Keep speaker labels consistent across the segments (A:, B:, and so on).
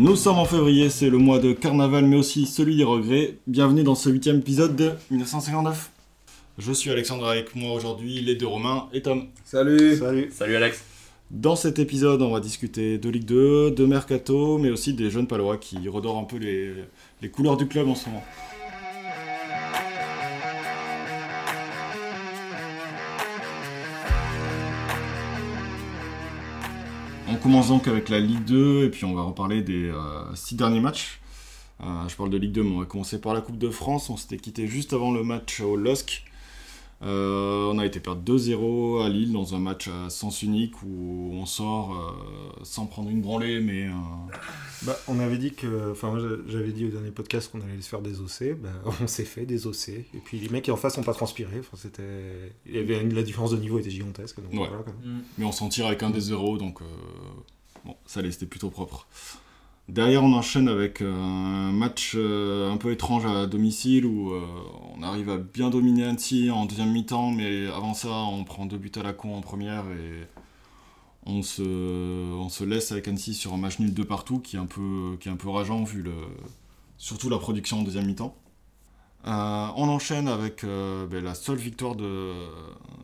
A: Nous sommes en février, c'est le mois de carnaval, mais aussi celui des regrets. Bienvenue dans ce huitième épisode de 1959. Je suis Alexandre avec moi aujourd'hui, les deux Romains et Tom.
B: Salut
C: Salut
D: Salut Alex.
A: Dans cet épisode, on va discuter de Ligue 2, de Mercato, mais aussi des jeunes palois qui redorent un peu les, les couleurs du club en ce moment. Commence donc avec la Ligue 2 et puis on va reparler des euh, six derniers matchs. Euh, je parle de Ligue 2, mais on va commencer par la Coupe de France. On s'était quitté juste avant le match au LOSC. Euh, on a été perdre 2-0 à Lille dans un match à sens unique où on sort euh, sans prendre une branlée, mais euh,
B: bah, On avait dit que. Enfin, moi j'avais dit au dernier podcast qu'on allait se faire désossé. Bah, on s'est fait désossé. Et puis les mecs en face n'ont pas transpiré. Enfin, c'était... Il y avait une... La différence de niveau était gigantesque. Donc
A: Ouais.
B: voilà, quoi.
A: mais on s'en tire avec un des 0, donc euh, bon, ça allait, c'était plutôt propre. Derrière, on enchaîne avec euh, un match euh, un peu étrange à domicile où euh, on arrive à bien dominer Annecy en deuxième mi-temps, mais avant ça, on prend deux buts à la con en première et on se, laisse avec Annecy sur un match nul de partout qui est un peu, rageant vu surtout la production en deuxième mi-temps. On enchaîne avec ben, la seule victoire de,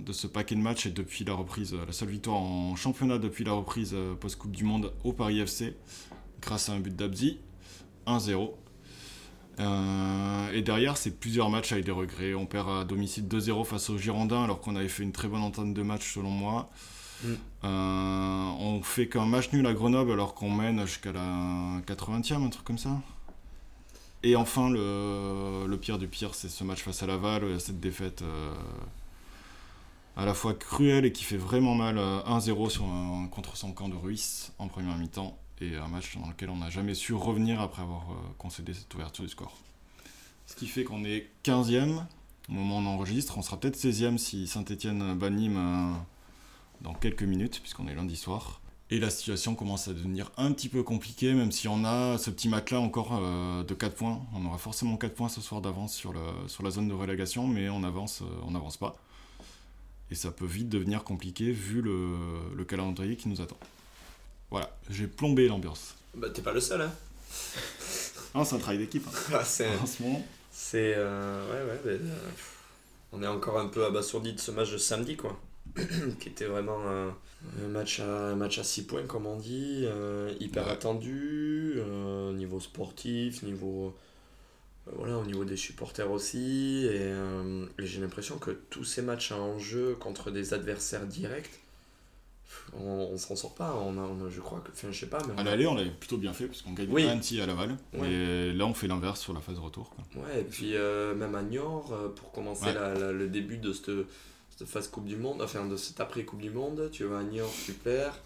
A: de ce paquet de matchs et depuis la reprise, la seule victoire en championnat depuis la reprise post-Coupe du Monde au Paris FC, grâce à un but d'Abzi, 1-0. Euh, et derrière, c'est plusieurs matchs avec des regrets. On perd à domicile 2-0 face aux Girondins alors qu'on avait fait une très bonne entente de match selon moi.
B: Mm.
A: Euh, on fait qu'un match nul à Grenoble alors qu'on mène jusqu'à la 80e, un truc comme ça. Et enfin, le, le pire du pire, c'est ce match face à Laval, cette défaite euh, à la fois cruelle et qui fait vraiment mal, euh, 1-0 sur un, contre son camp de Ruiz en première mi-temps, et un match dans lequel on n'a jamais su revenir après avoir euh, concédé cette ouverture du score. Ce qui fait qu'on est 15e au moment où on enregistre, on sera peut-être 16e si Saint-Etienne bat Nîmes euh, dans quelques minutes, puisqu'on est lundi soir. Et la situation commence à devenir un petit peu compliquée, même si on a ce petit match-là encore euh, de 4 points. On aura forcément 4 points ce soir d'avance sur, la zone de relégation, mais on avance, on n'avance pas. Et ça peut vite devenir compliqué vu le calendrier qui nous attend. Voilà, j'ai plombé l'ambiance.
D: Bah t'es pas le seul hein.
A: Ah, c'est un travail d'équipe hein,
D: Ah, c'est
A: en ce moment.
D: c'est euh, ouais ouais mais, euh, on est encore un peu abasourdi de ce match de samedi quoi. qui était vraiment un, un match à un match à 6 points comme on dit, euh, hyper
A: Ouais.
D: attendu niveau sportif, niveau voilà, au niveau des supporters aussi et, et j'ai l'impression que tous ces matchs à enjeu contre des adversaires directs on, on s'en sort pas, on a, on a- je crois que enfin je sais pas mais on
A: À l'aller, on l'avait plutôt bien fait, parce qu'on gagne
D: Oui.
A: un petit à Laval.
D: Ouais.
A: Et là, on fait l'inverse sur la phase retour. quoi.
D: Ouais, et puis euh, même à Niort, euh, pour commencer
A: Ouais.
D: la- la- le début de cette, cette phase Coupe du Monde, enfin de cette après-Coupe du Monde, tu vas à Niort, tu perds.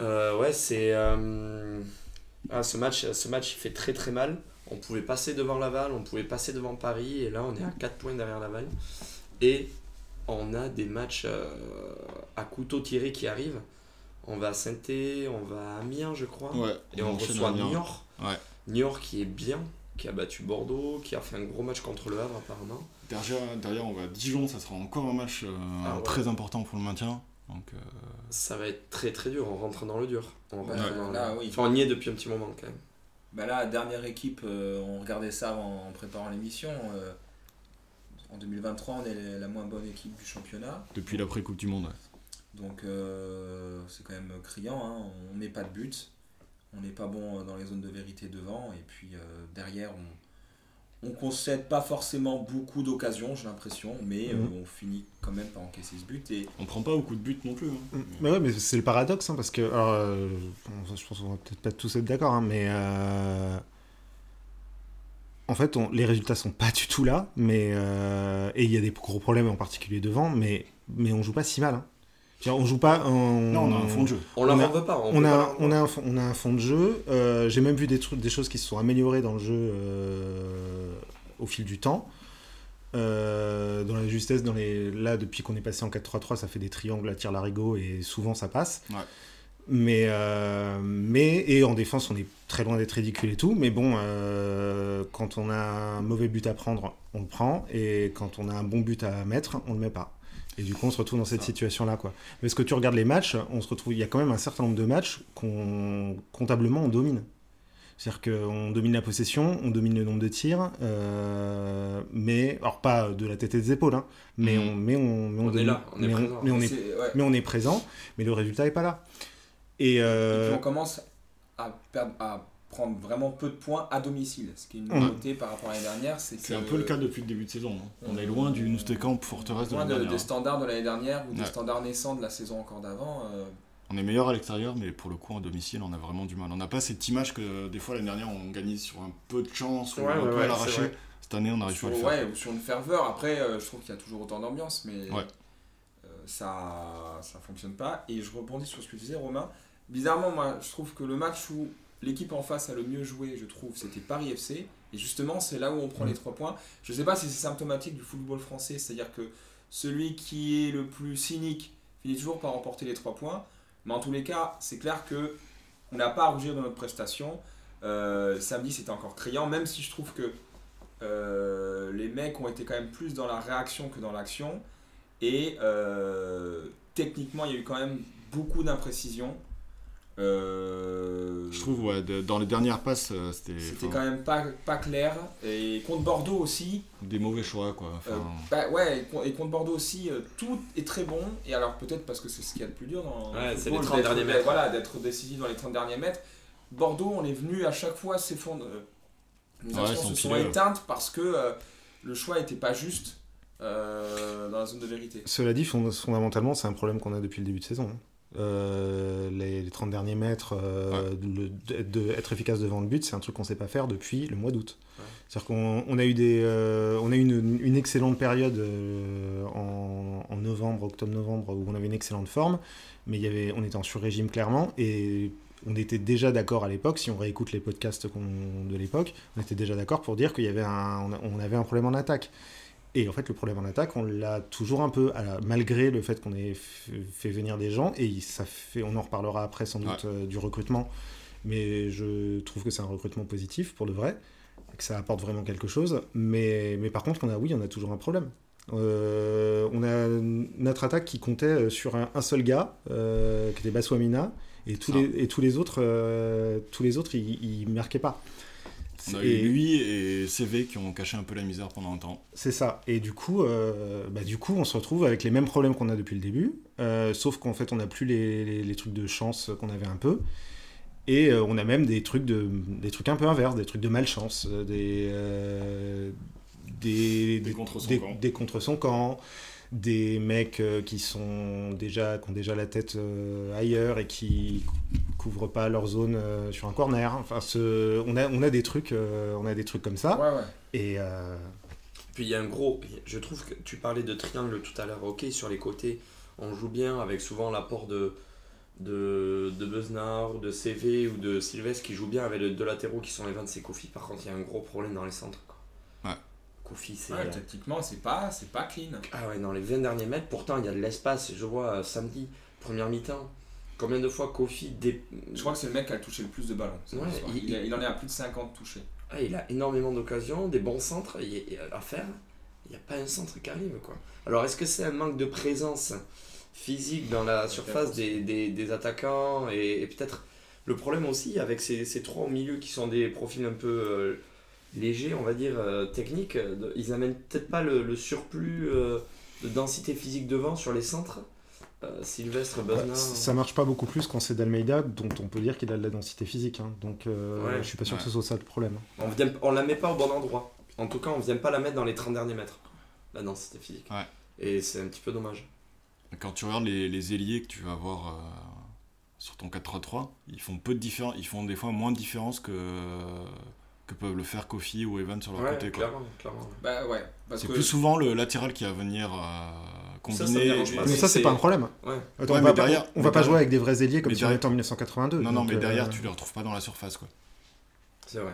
D: Euh, ouais, c'est. euh, ah, ce, match, ce match, il fait très très mal. On pouvait passer devant Laval, on pouvait passer devant Paris, et là on est à 4 points derrière Laval. Et on a des matchs euh, à couteau tiré qui arrivent. On va à saint on va à Amiens, je crois.
A: Ouais,
D: Et on, reçoit
A: à Niort.
D: Niort.
A: Ouais.
D: Niort qui est bien, qui a battu Bordeaux, qui a fait un gros match contre le Havre apparemment.
A: Derrière, derrière, on va à Dijon, ça sera encore un match euh,
D: Ah ouais.
A: très important pour le maintien. Donc, euh,
D: Ça va être très très dur, on rentre dans le dur. On, rentre
A: Ouais.
D: dans le-
C: Là, oui.
D: Enfin, on y est depuis un petit moment quand même.
C: Bah là, dernière équipe, euh, on regardait ça en, en préparant l'émission. Euh, en 2023, on est la- moins bonne équipe du championnat.
A: depuis l'après-Coupe du Monde. ouais.
C: Donc euh, c'est quand même criant. hein. On met pas de but. On n'est pas bon dans les zones de vérité devant. Et puis euh, derrière, on, on concède pas forcément beaucoup d'occasions, j'ai l'impression. Mais euh,
B: Mhm.
C: on finit quand même par encaisser ce but. Et
A: On prend pas beaucoup de buts non plus. hein.
B: Mais ouais, mais c'est le paradoxe, hein, parce que. Alors, euh, je pense qu'on va peut-être pas tous être d'accord, hein, mais. En fait, on- les résultats sont pas du tout là, mais. euh, et il y a des gros problèmes, en particulier devant, mais, mais on joue pas si mal. Hein. On joue pas. On...
A: Non, on a un fond de jeu.
D: On leur
B: On a-
D: en veut pas. On,
B: On
D: peut pas
B: a, on, a un, fond- on a un fond de jeu. euh, J'ai même vu des, trucs, des choses qui se sont améliorées dans le jeu euh, au fil du temps. Euh, dans la justesse, dans les... là, depuis qu'on est passé en 4-3-3, ça fait des triangles à tir larigot et souvent ça passe.
A: Ouais.
B: Mais, euh, mais, et en défense, on est très loin d'être ridicule et tout. Mais bon, euh, quand on a un mauvais but à prendre, on le prend. Et quand on a un bon but à mettre, on le met pas. Et du coup, on se retrouve dans cette situation-là, quoi. Mais ce que tu regardes les matchs, on se retrouve, il y a quand même un certain nombre de matchs qu'on comptablement on domine. C'est-à-dire qu'on domine la possession, on domine le nombre de tirs, euh, mais alors pas de la tête et des épaules, hein, mais,
A: Mhm.
B: on, mais on, mais
D: On est
B: domine-
D: là, on est
B: mais
D: présent.
B: mais on est,
C: ouais.
B: mais on est présent, mais le résultat est pas là. Et,
C: Et
B: euh,
C: puis on commence à, perdre, à prendre vraiment peu de points à domicile. Ce qui est une
B: Ouais.
C: nouveauté par rapport à l'année dernière, c'est que.
A: Un peu le cas depuis le début de saison. hein. On est loin du Noustekam forteresse de l'année
C: de-
A: dernière.
C: des standards de l'année dernière ou des standards naissants de la saison encore d'avant. euh,
A: On est meilleur à l'extérieur, mais pour le coup, en domicile, on a vraiment du mal. On n'a pas cette image que des fois l'année dernière, on gagnait sur un peu de chance ou
D: Ouais,
A: un peu
D: ouais,
A: à l'arraché. Cette année, on n'arrive
C: sur,
A: pas à le faire.
C: ouais, ou sur une ferveur. Après, euh, je trouve qu'il y a toujours autant d'ambiance, mais
A: Ouais.
C: ça ça fonctionne pas. Et je rebondis sur ce que tu disais, Romain. Bizarrement, moi, je trouve que le match où l'équipe en face a le mieux joué, je trouve, c'était Paris FC. Et justement, c'est là où on prend
B: Mm.
C: les trois points. Je sais pas si c'est symptomatique du football français, c'est-à-dire que celui qui est le plus cynique finit toujours par remporter les trois points. Mais en tous les cas, c'est clair que on n'a pas à rougir de notre prestation. Euh, samedi, c'était encore criant, même si je trouve que euh, les mecs ont été quand même plus dans la réaction que dans l'action. Et euh, techniquement, il y a eu quand même beaucoup d'imprécisions. Euh,
A: Je trouve, ouais, de- dans les dernières passes, euh, c'était
C: C'était
A: enfin,
C: quand même pas, pas clair. Et contre Bordeaux aussi,
A: des mauvais choix, quoi.
C: euh, bah ouais, et con- et contre Bordeaux aussi, euh, tout est très bon. Et alors peut-être parce que c'est ce qu'il y a de plus dur dans
D: Ouais, c'est les 30
C: d'être-
D: derniers mètres.
C: Voilà, d'être décisif dans les 30 derniers mètres. Bordeaux, on est venu à chaque fois s'effondrer. euh, Nos
A: Ouais,
C: actions se
A: sont
C: éteintes parce que euh, le choix n'était pas juste euh, dans la zone de vérité.
B: Cela dit, fond- fondamentalement, c'est un problème qu'on a depuis le début de saison. hein. Euh, les, les 30 derniers mètres, euh, le- de, de- être efficace devant le but, c'est un truc qu'on sait pas faire depuis le mois d'août.
D: Ouais.
B: C'est-à-dire qu'on on a eu, des, euh, on a eu une, une excellente période euh, en, en novembre, octobre-novembre, où on avait une excellente forme, mais il y avait, on était en sur-régime clairement, et on était déjà d'accord à l'époque, si on réécoute les podcasts de l'époque, on était déjà d'accord pour dire qu'il y avait un, on avait un problème en attaque. Et en fait, le problème en attaque, on l'a toujours un peu, la- malgré le fait qu'on ait fait venir des gens, et ça fait, on en reparlera après sans doute euh, du recrutement, mais je trouve que c'est un recrutement positif pour de vrai, que ça apporte vraiment quelque chose. Mais, mais par contre, on a, oui, on a toujours un problème. Euh, on a notre attaque qui comptait euh, sur un, un seul gars, euh, qui était Baswamina, et tous
A: Ça.
B: les, et tous les autres, tous les autres, ils, ils marquaient pas.
A: On a
B: Et-
A: eu lui et CV qui ont caché un peu la misère pendant un temps.
B: C'est ça. Et du coup, euh, bah, du coup, on se retrouve avec les mêmes problèmes qu'on a depuis le début, euh, sauf qu'en fait, on n'a plus les, les- les trucs de chance qu'on avait un peu. Et euh, on a même des trucs, de, des trucs un peu inverses, des trucs de malchance, des, des,
A: Des contre son
B: des,
A: camp.
B: des contre son camp, des mecs euh, qui, sont déjà, qui ont déjà la tête euh, ailleurs et qui couvrent pas leur zone euh, sur un corner. Enfin, ce- on, a, on, a des trucs, euh, on a des trucs comme ça.
C: Ouais, ouais.
B: Et, euh,
D: Puis il y a un gros. Je trouve que tu parlais de triangle tout à l'heure. Ok, sur les côtés, on joue bien avec souvent l'apport de, de, de Besnard ou de CV ou de Sylvestre qui joue bien avec les deux latéraux qui sont les 26 Kofi. Par contre, il y a un gros problème dans les centres. Kofi, c'est.
C: Ouais, tactiquement, c'est pas, c'est pas clean.
D: Ah ouais, dans les 20 derniers mètres, pourtant il y a de l'espace. Je vois euh, samedi, première mi-temps, combien de fois Kofi. Dé...
C: Je crois que c'est le mec qui a touché le plus de ballons.
D: Ouais, il-
C: il, a- il en est à plus de 50 touchés.
D: Ah, il a énormément d'occasions, des bons centres à faire. Il n'y a pas un centre qui arrive. Quoi. Alors, est-ce que c'est un manque de présence physique dans la surface des, des, des attaquants et, et peut-être le problème aussi avec ces, ces trois au milieu qui sont des profils un peu euh, légers, on va dire, euh, techniques, de- ils amènent peut-être pas le, le surplus euh, de densité physique devant sur les centres. Euh, Sylvestre,
B: Ouais,
D: Besnard.
B: ça marche pas beaucoup plus quand c'est d'Almeida, dont on peut dire qu'il a de la densité physique. hein. Donc euh,
D: Ouais.
B: je suis pas sûr
A: Ouais.
B: que ce soit ça le problème.
D: On vient, on la met pas au bon endroit. En tout cas, on vient pas la mettre dans les 30 derniers mètres. La densité physique.
A: Ouais.
D: Et c'est un petit peu dommage.
A: Quand tu regardes les, les ailiers que tu vas avoir euh, sur ton 4-3-3, ils font peu de différence, ils font des fois moins de différence que, que peuvent le faire Kofi ou Evan sur leur
D: Ouais,
A: côté. quoi.
D: clairement, clairement. ouais.
C: Bah ouais. Parce
A: C'est
C: que
A: plus souvent le latéral qui va venir euh,
D: Ça, ça
A: combiner.
D: pas.
A: et-
B: Mais ça, c'est
D: c'est-
B: pas un problème.
D: Ouais.
B: Attends,
A: Ouais,
B: on va,
A: derrière-
B: on va pas
A: derrière-
B: jouer avec des vrais ailiers comme
A: mais
B: si on
A: derrière-
B: était en 1982.
A: Non, non,
B: donc,
A: mais derrière,
B: euh,
A: tu les retrouves pas dans la surface. Quoi.
D: C'est vrai.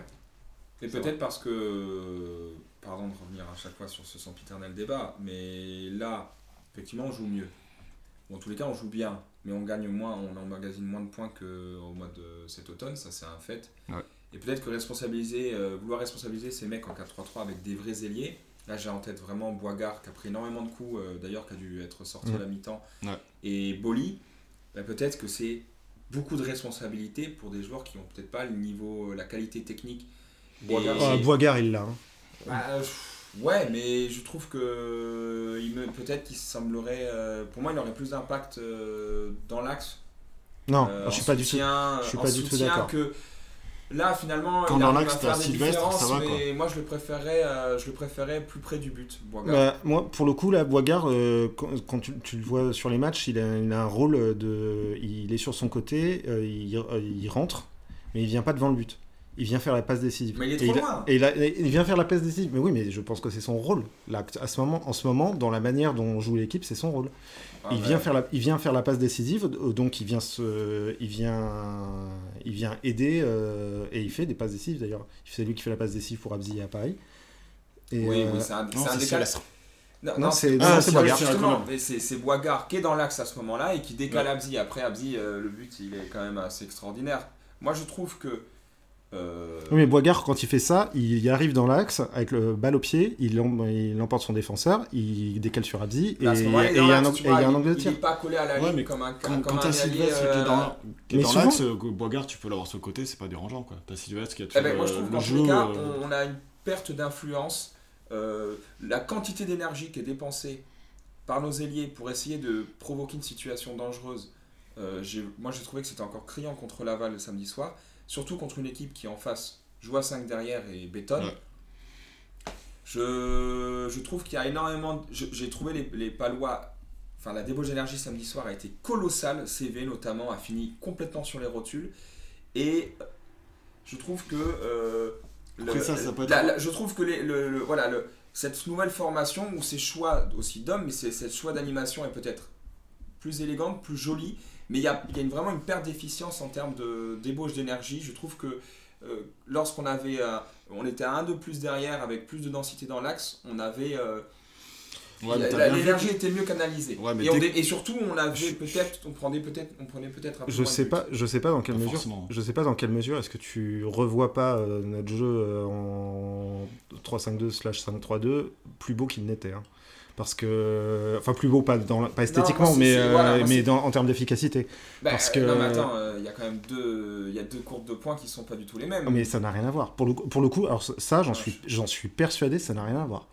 C: Et peut-être parce que, pardon de revenir à chaque fois sur ce sempiternel débat, mais là, effectivement, on joue mieux. Bon, en tous les cas, on joue bien, mais on gagne moins, on emmagasine moins de points qu'au mois de cet automne, ça c'est un fait.
A: Ouais.
C: Et peut-être que responsabiliser, euh, vouloir responsabiliser ces mecs en 4-3-3 avec des vrais ailiers, Là, j'ai en tête vraiment Boigard qui a pris énormément de coups, euh, d'ailleurs, qui a dû être sorti
B: Mm.
C: à la mi-temps.
A: Ouais.
C: Et Boli, bah, peut-être que c'est beaucoup de responsabilité pour des joueurs qui ont peut-être pas le niveau, euh, la qualité technique.
D: Boigard,
C: Et-
B: Ah, Boigard, il l'a. hein.
C: Bah, ouais, mais je trouve que il me peut-être qu'il semblerait, euh, pour moi, il aurait plus d'impact euh, dans l'axe.
B: Non,
C: euh,
B: je
C: en
B: suis pas du tout.
C: soutien-
B: je suis pas du tout
C: soutien
B: d'accord.
C: que là, finalement,
A: Quand
C: il
A: dans
C: arrive
A: l'axe,
C: à
A: t'as
C: faire des
A: Sylvestre,
C: différences,
A: ça va,
C: mais moi, je le préférais, euh, je le préférais plus près du but.
B: Bah, moi, pour le coup, là, Boigard, euh, quand, quand tu, tu le vois sur les matchs, il a, il a un rôle de. Il est sur son côté, euh, il, euh, il rentre, mais il vient pas devant le but. Il vient faire la passe décisive.
C: Mais il est trop loin.
B: Et il, a- et il vient faire la passe décisive. Mais oui, mais je pense que c'est son rôle. Là, à ce moment, en ce moment, dans la manière dont joue l'équipe, c'est son rôle.
C: Ah,
B: il,
C: ouais.
B: vient faire la, il vient faire la passe décisive, euh, donc il vient, se, il vient, il vient aider, euh, et il fait des passes décisives d'ailleurs. C'est lui qui fait la passe décisive pour Abzi à Paris. Et,
C: Oui,
B: euh,
C: oui, c'est un, décalage. Non,
B: Non,
C: non,
B: c'est-
A: Ah,
B: non,
A: c'est
B: c'est
A: Boigard.
B: Boigard.
C: Justement, mais c'est c'est Boigard qui est dans l'axe à ce moment-là et qui décale Abzi. Après, Abzi, euh, le but, il est quand même assez extraordinaire. Moi, je trouve que. Euh,
B: Oui, mais Boigard, quand il fait ça, il arrive dans l'axe avec le balle au pied, il, em- il emporte son défenseur, il décale sur Abzi, et
C: là, à ce moment-là,
B: et
C: il
B: il
C: est
B: y a un,
C: l'axe,
B: il
C: vois, il-
B: angle de
C: Il
B: tir.
C: n'est pas collé à la
A: Ouais,
C: ligne
A: mais
C: comme un,
A: Quand,
C: comme
A: quand t'as qui est
C: euh,
A: dans, qui est
B: mais
A: dans
B: souvent-
A: l'axe, euh, Boigard, tu peux l'avoir sur le côté, c'est pas dérangeant quoi. T'as Sylvestre qui a tout
C: Eh ben, moi, je trouve qu'en les cas,
A: euh,
C: on, on a une perte d'influence. Euh, la quantité d'énergie qui est dépensée par nos ailiers pour essayer de provoquer une situation dangereuse, euh, j'ai- moi j'ai trouvé que c'était encore criant contre Laval le samedi soir, surtout contre une équipe qui en face joue à 5 derrière et bétonne.
A: Ouais.
C: Je, je trouve qu'il y a énormément. J'ai trouvé les, les Palois. Enfin, la débauche d'énergie samedi soir a été colossale. CV notamment a fini complètement sur les rotules. Et je trouve que. euh,
A: Après, ça, ça peut être-
C: la- la- je trouve que les, le, le- voilà, le, cette nouvelle formation ou ces choix aussi d'hommes, mais c'est- cette choix d'animation est peut-être plus élégante, plus jolie. Mais il y a, il y a une- vraiment une perte d'efficience en termes de débauche d'énergie. Je trouve que euh, lorsqu'on avait, euh, on était à un de plus derrière avec plus de densité dans l'axe, on avait euh,
A: Ouais, mais
C: la-
A: t'as
C: la-
A: bien vu
C: l'énergie était mieux canalisée.
A: Ouais, mais
C: et, on
A: dès-
C: dé- et surtout, on avait peut-être, on prenait peut-être, on prenait peut-être un peu
B: Je sais pas, je sais pas dans quelle
A: Pas
B: mesure.
A: forcément.
B: Je sais pas dans quelle mesure est-ce que tu revois pas euh, notre jeu euh, en 3-5-2/5-3-2 plus beau qu'il n'était. hein. Parce que, enfin plus beau pas, dans, pas esthétiquement, mais, euh,
C: voilà, moi,
B: mais dans- en termes d'efficacité.
C: Bah,
B: parce
C: euh,
B: que-
C: Non, mais attends, euh, il y a quand même deux, il y a deux courbes de points qui sont pas du tout les mêmes.
B: Mais ça n'a rien à voir. Pour le, coup- pour le coup, alors ça, j'en suis, j'en suis persuadé, ça n'a rien à voir.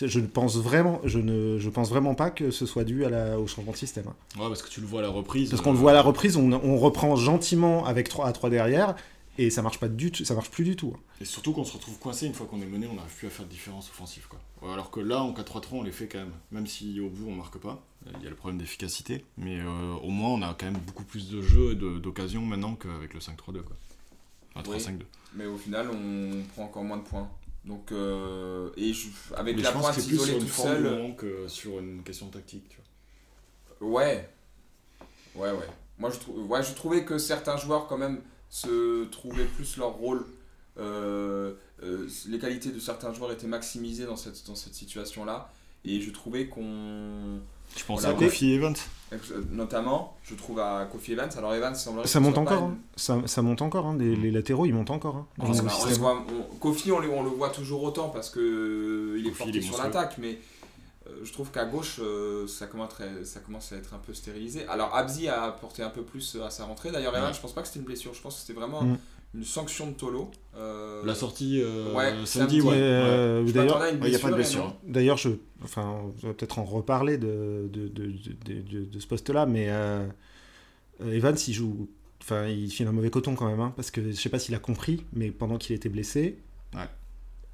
B: Je ne pense vraiment, je ne, je pense vraiment pas que ce soit dû à la, au changement de système. hein.
A: Ouais, parce que tu le vois à la reprise.
B: Parce
A: euh,
B: qu'on le voit à la reprise, on, on reprend gentiment avec 3 à 3 derrière, et ça marche pas du tout, ça marche plus du tout. hein.
A: Et surtout qu'on se retrouve coincé une fois qu'on est mené, on n'arrive plus à faire de différence offensive. Quoi. Alors que là, en 4-3-3, on les fait quand même. Même si au bout, on marque pas. Il y a le problème d'efficacité. Mais euh, au moins, on a quand même beaucoup plus de jeux et de- d'occasions maintenant qu'avec le 5-3-2. Quoi. Enfin, 3-5-2.
C: Mais au final, on prend encore moins de points. Donc, euh, et je- avec
A: Mais
C: la
A: je pense
C: pointe
A: que
C: isolée seule.
A: moment que sur une question tactique. Tu vois.
C: Ouais. Ouais, ouais. Moi, je, trou- ouais, je trouvais que certains joueurs, quand même, se trouvaient plus leur rôle. Euh, euh, les qualités de certains joueurs étaient maximisées dans cette, dans cette situation-là. Et je trouvais qu'on.
A: Tu penses
C: Voilà.
A: à Kofi Evans?
C: Euh, Notamment, je trouve à Kofi Evans. Alors, Evans semblerait
B: Ça monte encore,
C: une-
B: hein. ça, ça monte encore, hein. les, les latéraux ils montent encore. hein, dans
C: On, voit- Kofi, on, le- on le voit toujours autant parce que il est
A: Kofi,
C: porté
A: il est
C: sur l'attaque, mais je trouve qu'à gauche, euh, ça, commence à, être un peu stérilisé. Alors, Abzi a apporté un peu plus à sa rentrée. D'ailleurs, Evan,
A: Ouais.
C: je pense pas que c'était une blessure, je pense que c'était vraiment
B: Mm.
C: une sanction de Tolo. Euh,
A: La sortie euh,
C: ouais,
A: samedi,
C: samedi.
A: ouais.
B: Euh, D'ailleurs,
C: m'attendais à une
A: Ouais, y a pas de
C: blessure.
A: blessure.
C: non.
B: D'ailleurs, je, enfin, on va peut-être en reparler de, de, de, de, de- de ce poste-là, mais euh, euh, Evans, il joue, enfin, il file un mauvais coton quand même, hein, parce que je sais pas s'il a compris, mais pendant qu'il était blessé,
A: Ouais.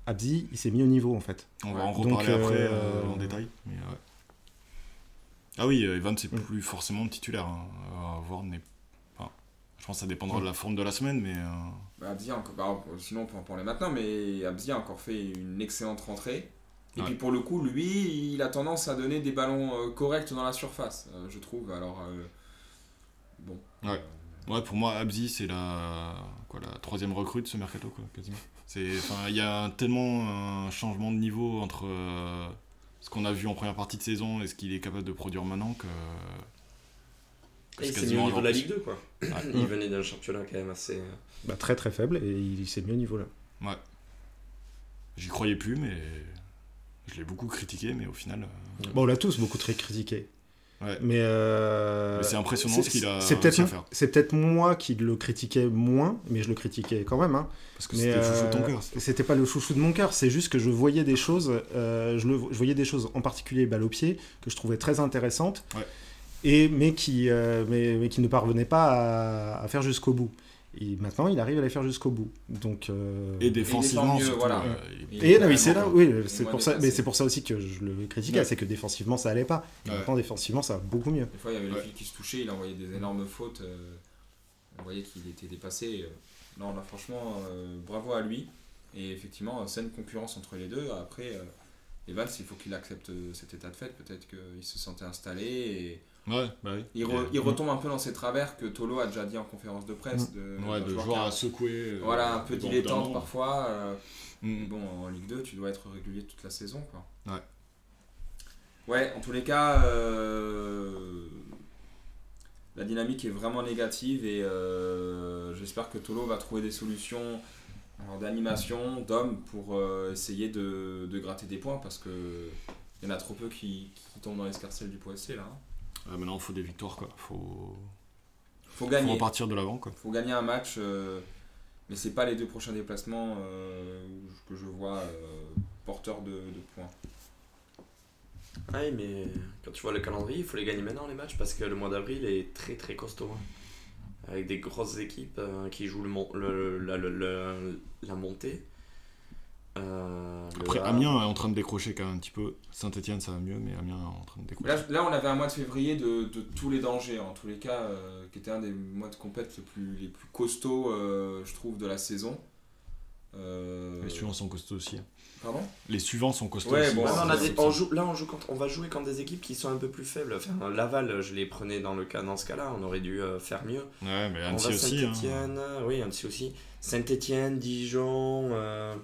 B: Abzi, il s'est mis au niveau en fait.
A: On va en
B: Donc,
A: reparler
B: euh,
A: après euh, en détail. mais, ouais. Ah oui, euh, Evans, c'est
B: Mm.
A: plus forcément titulaire. hein. À voir, n'est enfin, je pense que ça dépendra de la forme de la semaine, mais. euh,
C: Bah, Abzi encore, bah, sinon on peut en parler maintenant, mais Abzi a encore fait une excellente rentrée. Et
A: Ouais.
C: puis pour le coup, lui, il a tendance à donner des ballons euh, corrects dans la surface, euh, je trouve. Alors, euh, bon.
A: Ouais. Ouais, pour moi, Abzi, c'est la, quoi, la troisième recrue de ce mercato, quoi, quasiment. C'est, enfin, il y a tellement un changement de niveau entre euh, ce qu'on a vu en première partie de saison et ce qu'il est capable de produire maintenant que. que
D: mis au niveau de la Ligue 2, quoi.
A: Ouais.
D: Il venait d'un championnat quand même assez. euh,
B: Bah, très très faible et il s'est mis au niveau là.
A: J'y croyais plus, mais Je l'ai beaucoup critiqué, mais au final. euh,
B: Bon, on l'a tous beaucoup très critiqué.
A: Ouais.
B: Mais, euh,
A: Mais c'est impressionnant ce qu'il a
B: C'est peut-être
A: faire.
B: c'est peut-être moi qui le critiquais moins, mais je le critiquais quand même. Hein.
A: Parce que c'était le chouchou de ton
B: euh,
A: cœur.
B: C'était pas le chouchou de mon cœur, c'est juste que je voyais des choses, euh, je, le, je voyais des choses en particulier balle au pied que je trouvais très intéressantes,
A: Ouais.
B: et mais qui, euh, mais, mais qui ne parvenaient pas à, à faire jusqu'au bout. Et maintenant, il arrive à les faire jusqu'au bout. Donc, euh,
A: Et défensivement,
C: mieux,
A: surtout,
C: voilà.
A: euh,
C: Il
B: et non, mais c'est là, oui, c'est pour ça, mais c'est pour ça aussi que je le critiquais,
A: Ouais.
B: c'est que défensivement ça allait pas. Et
A: Ouais.
B: Maintenant, défensivement, ça va beaucoup mieux.
C: Des fois, il y avait
A: Ouais.
C: les fils qui se touchaient, il envoyait des énormes fautes. euh, on voyait qu'il était dépassé. euh. Non, là, franchement, euh, bravo à lui. Et effectivement, saine concurrence entre les deux. Après, euh, Evans, il faut qu'il accepte cet état de fait. Peut-être qu'il se sentait installé. Et
A: Ouais, bah oui.
C: il, re- il retombe un peu dans ses travers que Tolo a déjà dit en conférence de presse. De,
A: Ouais, de
C: joueur
A: à secouer. euh,
C: Voilà, un peu dilettante parfois. euh,
A: Mm.
C: Bon, en Ligue 2, tu dois être régulier toute la saison. Quoi.
A: Ouais.
C: Ouais, en tous les cas, euh, la dynamique est vraiment négative et euh, j'espère que Tolo va trouver des solutions d'animation, d'hommes pour euh, essayer de, de gratter des points parce que il y en a trop peu qui, qui tombent dans l'escarcelle du POSC là.
A: Ah, maintenant, il faut des victoires, quoi. Faut,
C: Faut
A: faut
C: gagner.
A: repartir de l'avant, quoi.
C: faut gagner un match, euh, mais c'est pas les deux prochains déplacements euh, que je vois euh, porteurs de, de points.
D: Ah Oui, mais quand tu vois le calendrier, il faut les gagner maintenant les matchs parce que le mois d'avril est très très costaud. hein. Avec des grosses équipes euh, qui jouent le, mon- le- la, le- le- la montée. Euh,
A: Après,
D: Havre.
A: Amiens est en train de décrocher quand même un petit peu. Saint-Etienne, ça va mieux, mais Amiens est en train de décrocher.
C: Là, là, on avait un mois de février de, de tous les dangers, en tous les cas, euh, qui était un des mois de compète les plus, les plus costauds, euh, je trouve, de la saison. Euh,
A: Les suivants sont costauds aussi. hein.
C: Pardon?
A: Les suivants sont costauds
C: Ouais,
A: aussi.
C: bon,
D: Ouais, mais on a
C: c'est-
D: des- on joue, là, on, joue contre- on va jouer contre des équipes qui sont un peu plus faibles. Enfin, Laval, je les prenais dans, le cas, dans ce cas-là, on aurait dû euh, faire mieux.
A: Ouais, mais Annecy hein.
D: Saint-Etienne, oui, Annecy aussi. Saint-Etienne, Dijon, euh,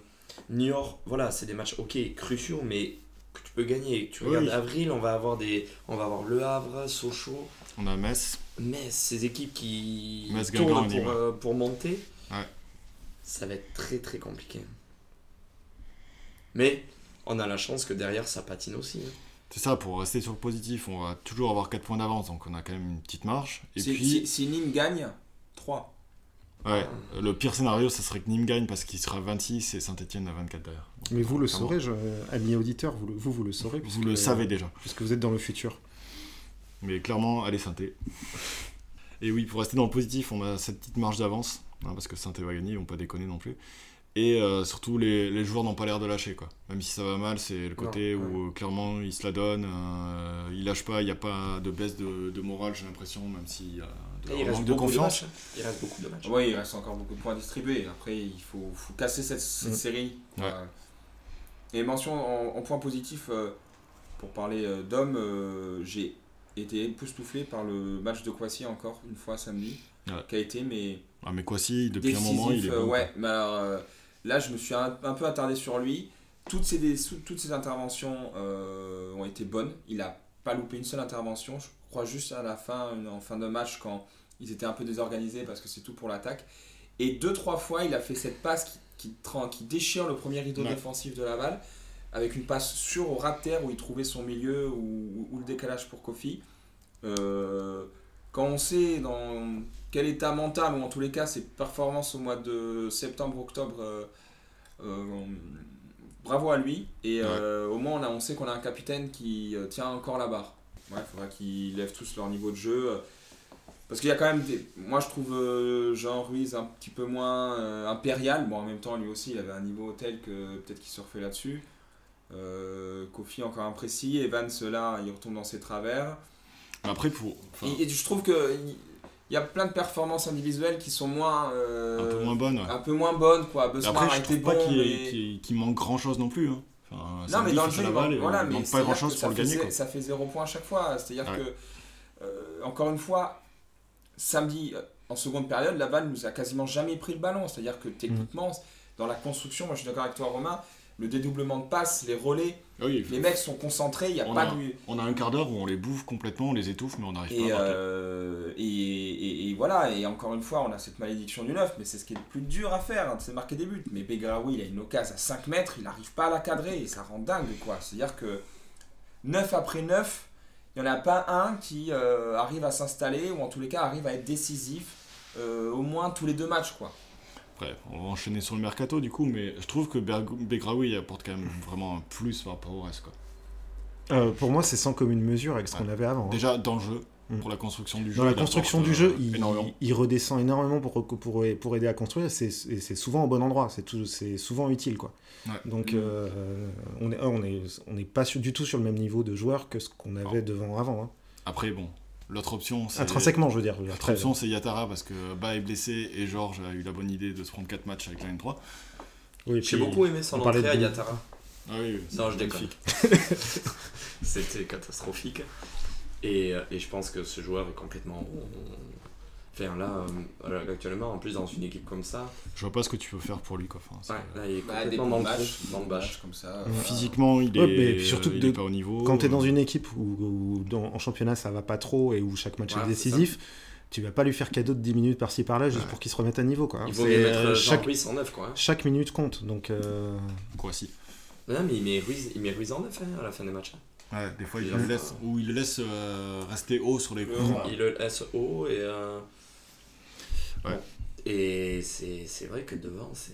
D: Niort, voilà, c'est des matchs, ok, cruciaux, mais que tu peux gagner. Tu
A: Oui,
D: regardes avril, on va avoir des, on va avoir Le Havre, Sochaux,
A: On a Metz.
D: mais ces équipes qui
A: Metz,
D: tournent pour, euh, pour monter,
A: Ouais.
D: ça va être très très compliqué. Mais on a la chance que derrière ça patine aussi. hein.
A: C'est ça, pour rester sur le positif, on va toujours avoir 4 points d'avance, donc on a quand même une petite marche. Et
C: si,
A: puis,
C: si, si Nîmes gagne, 3.
A: Ouais, le pire scénario, ça serait que Nîmes gagne parce qu'il sera 26 et Saint-Etienne à 24 derrière. Donc,
B: Mais vous le saurez, je, amis auditeurs, vous, le- vous, vous le saurez.
A: Vous le savez déjà.
B: Puisque vous êtes dans le futur.
A: Mais clairement, allez Sainté. Et oui, pour rester dans le positif, on a cette petite marge d'avance, hein, parce que Sainté va gagner, ils vont pas déconner non plus. Et euh, surtout, les, les joueurs n'ont pas l'air de lâcher. Quoi. Même si ça va mal, c'est le côté
D: Non,
A: où euh, clairement ils se la donnent, euh, ils lâchent pas, il n'y a pas de baisse de, de morale, j'ai l'impression, même s'il y a de,
D: il reste
A: de confiance.
D: Il reste beaucoup de matchs.
C: Ouais, il reste encore beaucoup de points à distribuer. Après, il faut, faut casser cette, cette
B: Mm.
C: série.
A: Ouais.
C: Euh, et mention en, en point positif, euh, pour parler euh, d'hommes, euh, j'ai été époustouflé par le match de Kwasi encore une fois samedi,
A: Ouais.
C: qui a été mais
A: Ah, mais quoi si, depuis
C: décisif.
A: un moment, il est bon.
C: ouais, mais alors, euh, là, je me suis un, un peu attardé sur lui. Toutes des- ces interventions euh, ont été bonnes. Il a pas loupé une seule intervention. Je crois juste à la fin, en fin de match, quand ils étaient un peu désorganisés parce que c'est tout pour l'attaque. Et deux, trois fois, il a fait cette passe qui, qui, déchire le premier rideau
A: Ouais.
C: défensif de Laval, avec une passe sûre au terre où il trouvait son milieu ou, ou- ou le décalage pour Kofi. Euh, quand on sait dans quel état mental, ou en tous les cas ses performances au mois de septembre-octobre, euh, euh, bravo à lui. Et euh, au moins on, a, on sait qu'on a un capitaine qui tient encore la barre. Ouais, il faudra qu'ils lèvent tous leur niveau de jeu. Parce qu'il y a quand même des. Moi je trouve Jean Ruiz un petit peu moins impérial. Bon, en même temps, lui aussi, il avait un niveau tel que peut-être qu'il surfait là-dessus. Euh, Kofi encore imprécis. Evans, là, il retombe dans ses travers.
A: Après, pour, enfin,
C: Et, et je trouve que il y a plein de performances individuelles qui sont moins. euh,
A: un peu moins bonne. ouais.
C: un peu moins bonnes, quoi. Besmar
A: Après,
C: a été
A: trouve pas
C: bon,
A: qu'il
C: mais-
A: qu'il manque grand chose non plus. hein. Enfin,
C: Non, mais dans le jeu,
A: à
C: il manque- voilà,
A: manque pas grand chose pour le gagner. Quoi.
C: Ça fait zéro point à chaque fois. C'est-à-dire
A: Ouais.
C: que, euh, encore une fois, samedi, euh, en seconde période, Laval nous a quasiment jamais pris le ballon. C'est-à-dire que techniquement, dans la construction, moi je suis d'accord avec toi, Romain, le dédoublement de passes, les relais,
A: Ah oui,
C: les mecs sont concentrés, il n'y a
A: On
C: pas
A: a-
C: de.
A: on a un quart d'heure où on les bouffe complètement, on les étouffe, mais on n'arrive pas à
C: euh, et, et- et voilà, et encore une fois, on a cette malédiction du 9, mais c'est ce qui est le plus dur à faire, hein, c'est marquer des buts. Mais Begraoui, il a une occasion à 5 mètres, il n'arrive pas à la cadrer, et ça rend dingue, quoi. C'est-à-dire que 9 après 9, il n'y en a pas un qui euh, arrive à s'installer, ou en tous les cas arrive à être décisif, euh, au moins tous les deux matchs, quoi.
A: Après, on va enchaîner sur le mercato du coup, mais je trouve que Begraoui apporte quand même vraiment un plus par rapport au reste. Quoi.
B: Euh, pour moi, c'est sans commune mesure avec ce qu'on avait avant. hein.
A: Déjà dans le jeu,
B: Mm.
A: pour la construction du jeu.
B: Dans la construction du jeu,
A: euh,
B: il,
A: énormément.
B: il redescend énormément pour, pour, pour aider à construire. C'est et c'est souvent au bon endroit. C'est tout- c'est souvent utile. Quoi.
A: Ouais.
B: Donc,
C: Mm.
B: euh, on n'est on est, on est pas sur- du tout sur le même niveau de joueur que ce qu'on avait devant avant. hein.
A: Après, bon, l'autre option, c'est.
B: Intrinsèquement, je veux dire.
A: L'autre option, c'est Yatara parce que Ba est blessé et Georges a eu la bonne idée de se prendre 4 matchs avec la N3.
B: oui,
D: J'ai beaucoup aimé son entrée à Yatara.
A: Ah oui, oui,
D: Non, je déconne. C'était catastrophique. Et, euh, et je pense que ce joueur est complètement. Enfin, là, euh, actuellement, en plus, dans une équipe comme ça,
A: Je vois pas ce que tu peux faire pour lui. Quoi. Enfin,
D: ouais, là, il est
C: Bah,
D: complètement
C: bons
D: dans le dans bâche.
C: comme ça. Voilà.
A: Physiquement, il est,
B: Ouais, mais puis surtout
A: il
B: de-
A: est pas au niveau.
B: Quand tu es dans
A: Euh,
B: une équipe où, où dans- en championnat ça va pas trop et où chaque match
D: Ouais,
B: est décisif, tu vas pas lui faire cadeau de 10 minutes par-ci par-là juste
A: Ouais.
B: pour qu'il se remette à niveau. Quoi.
D: Il vaut
B: C'est,
D: mieux mettre
B: euh, chaque,
D: Ruiz en neuf, quoi. hein.
B: chaque minute compte. Donc, euh,
A: Quoi, si.
D: Non, mais il met Ruiz, il met Ruiz en neuf hein, à la fin des matchs. hein.
A: Ouais, des fois, il
D: Il
A: le laisse, ou il le laisse euh, rester haut sur les
C: Le-
A: coups.
D: Il le laisse haut et. euh,
A: Ouais.
D: Et c'est c'est vrai que devant, c'est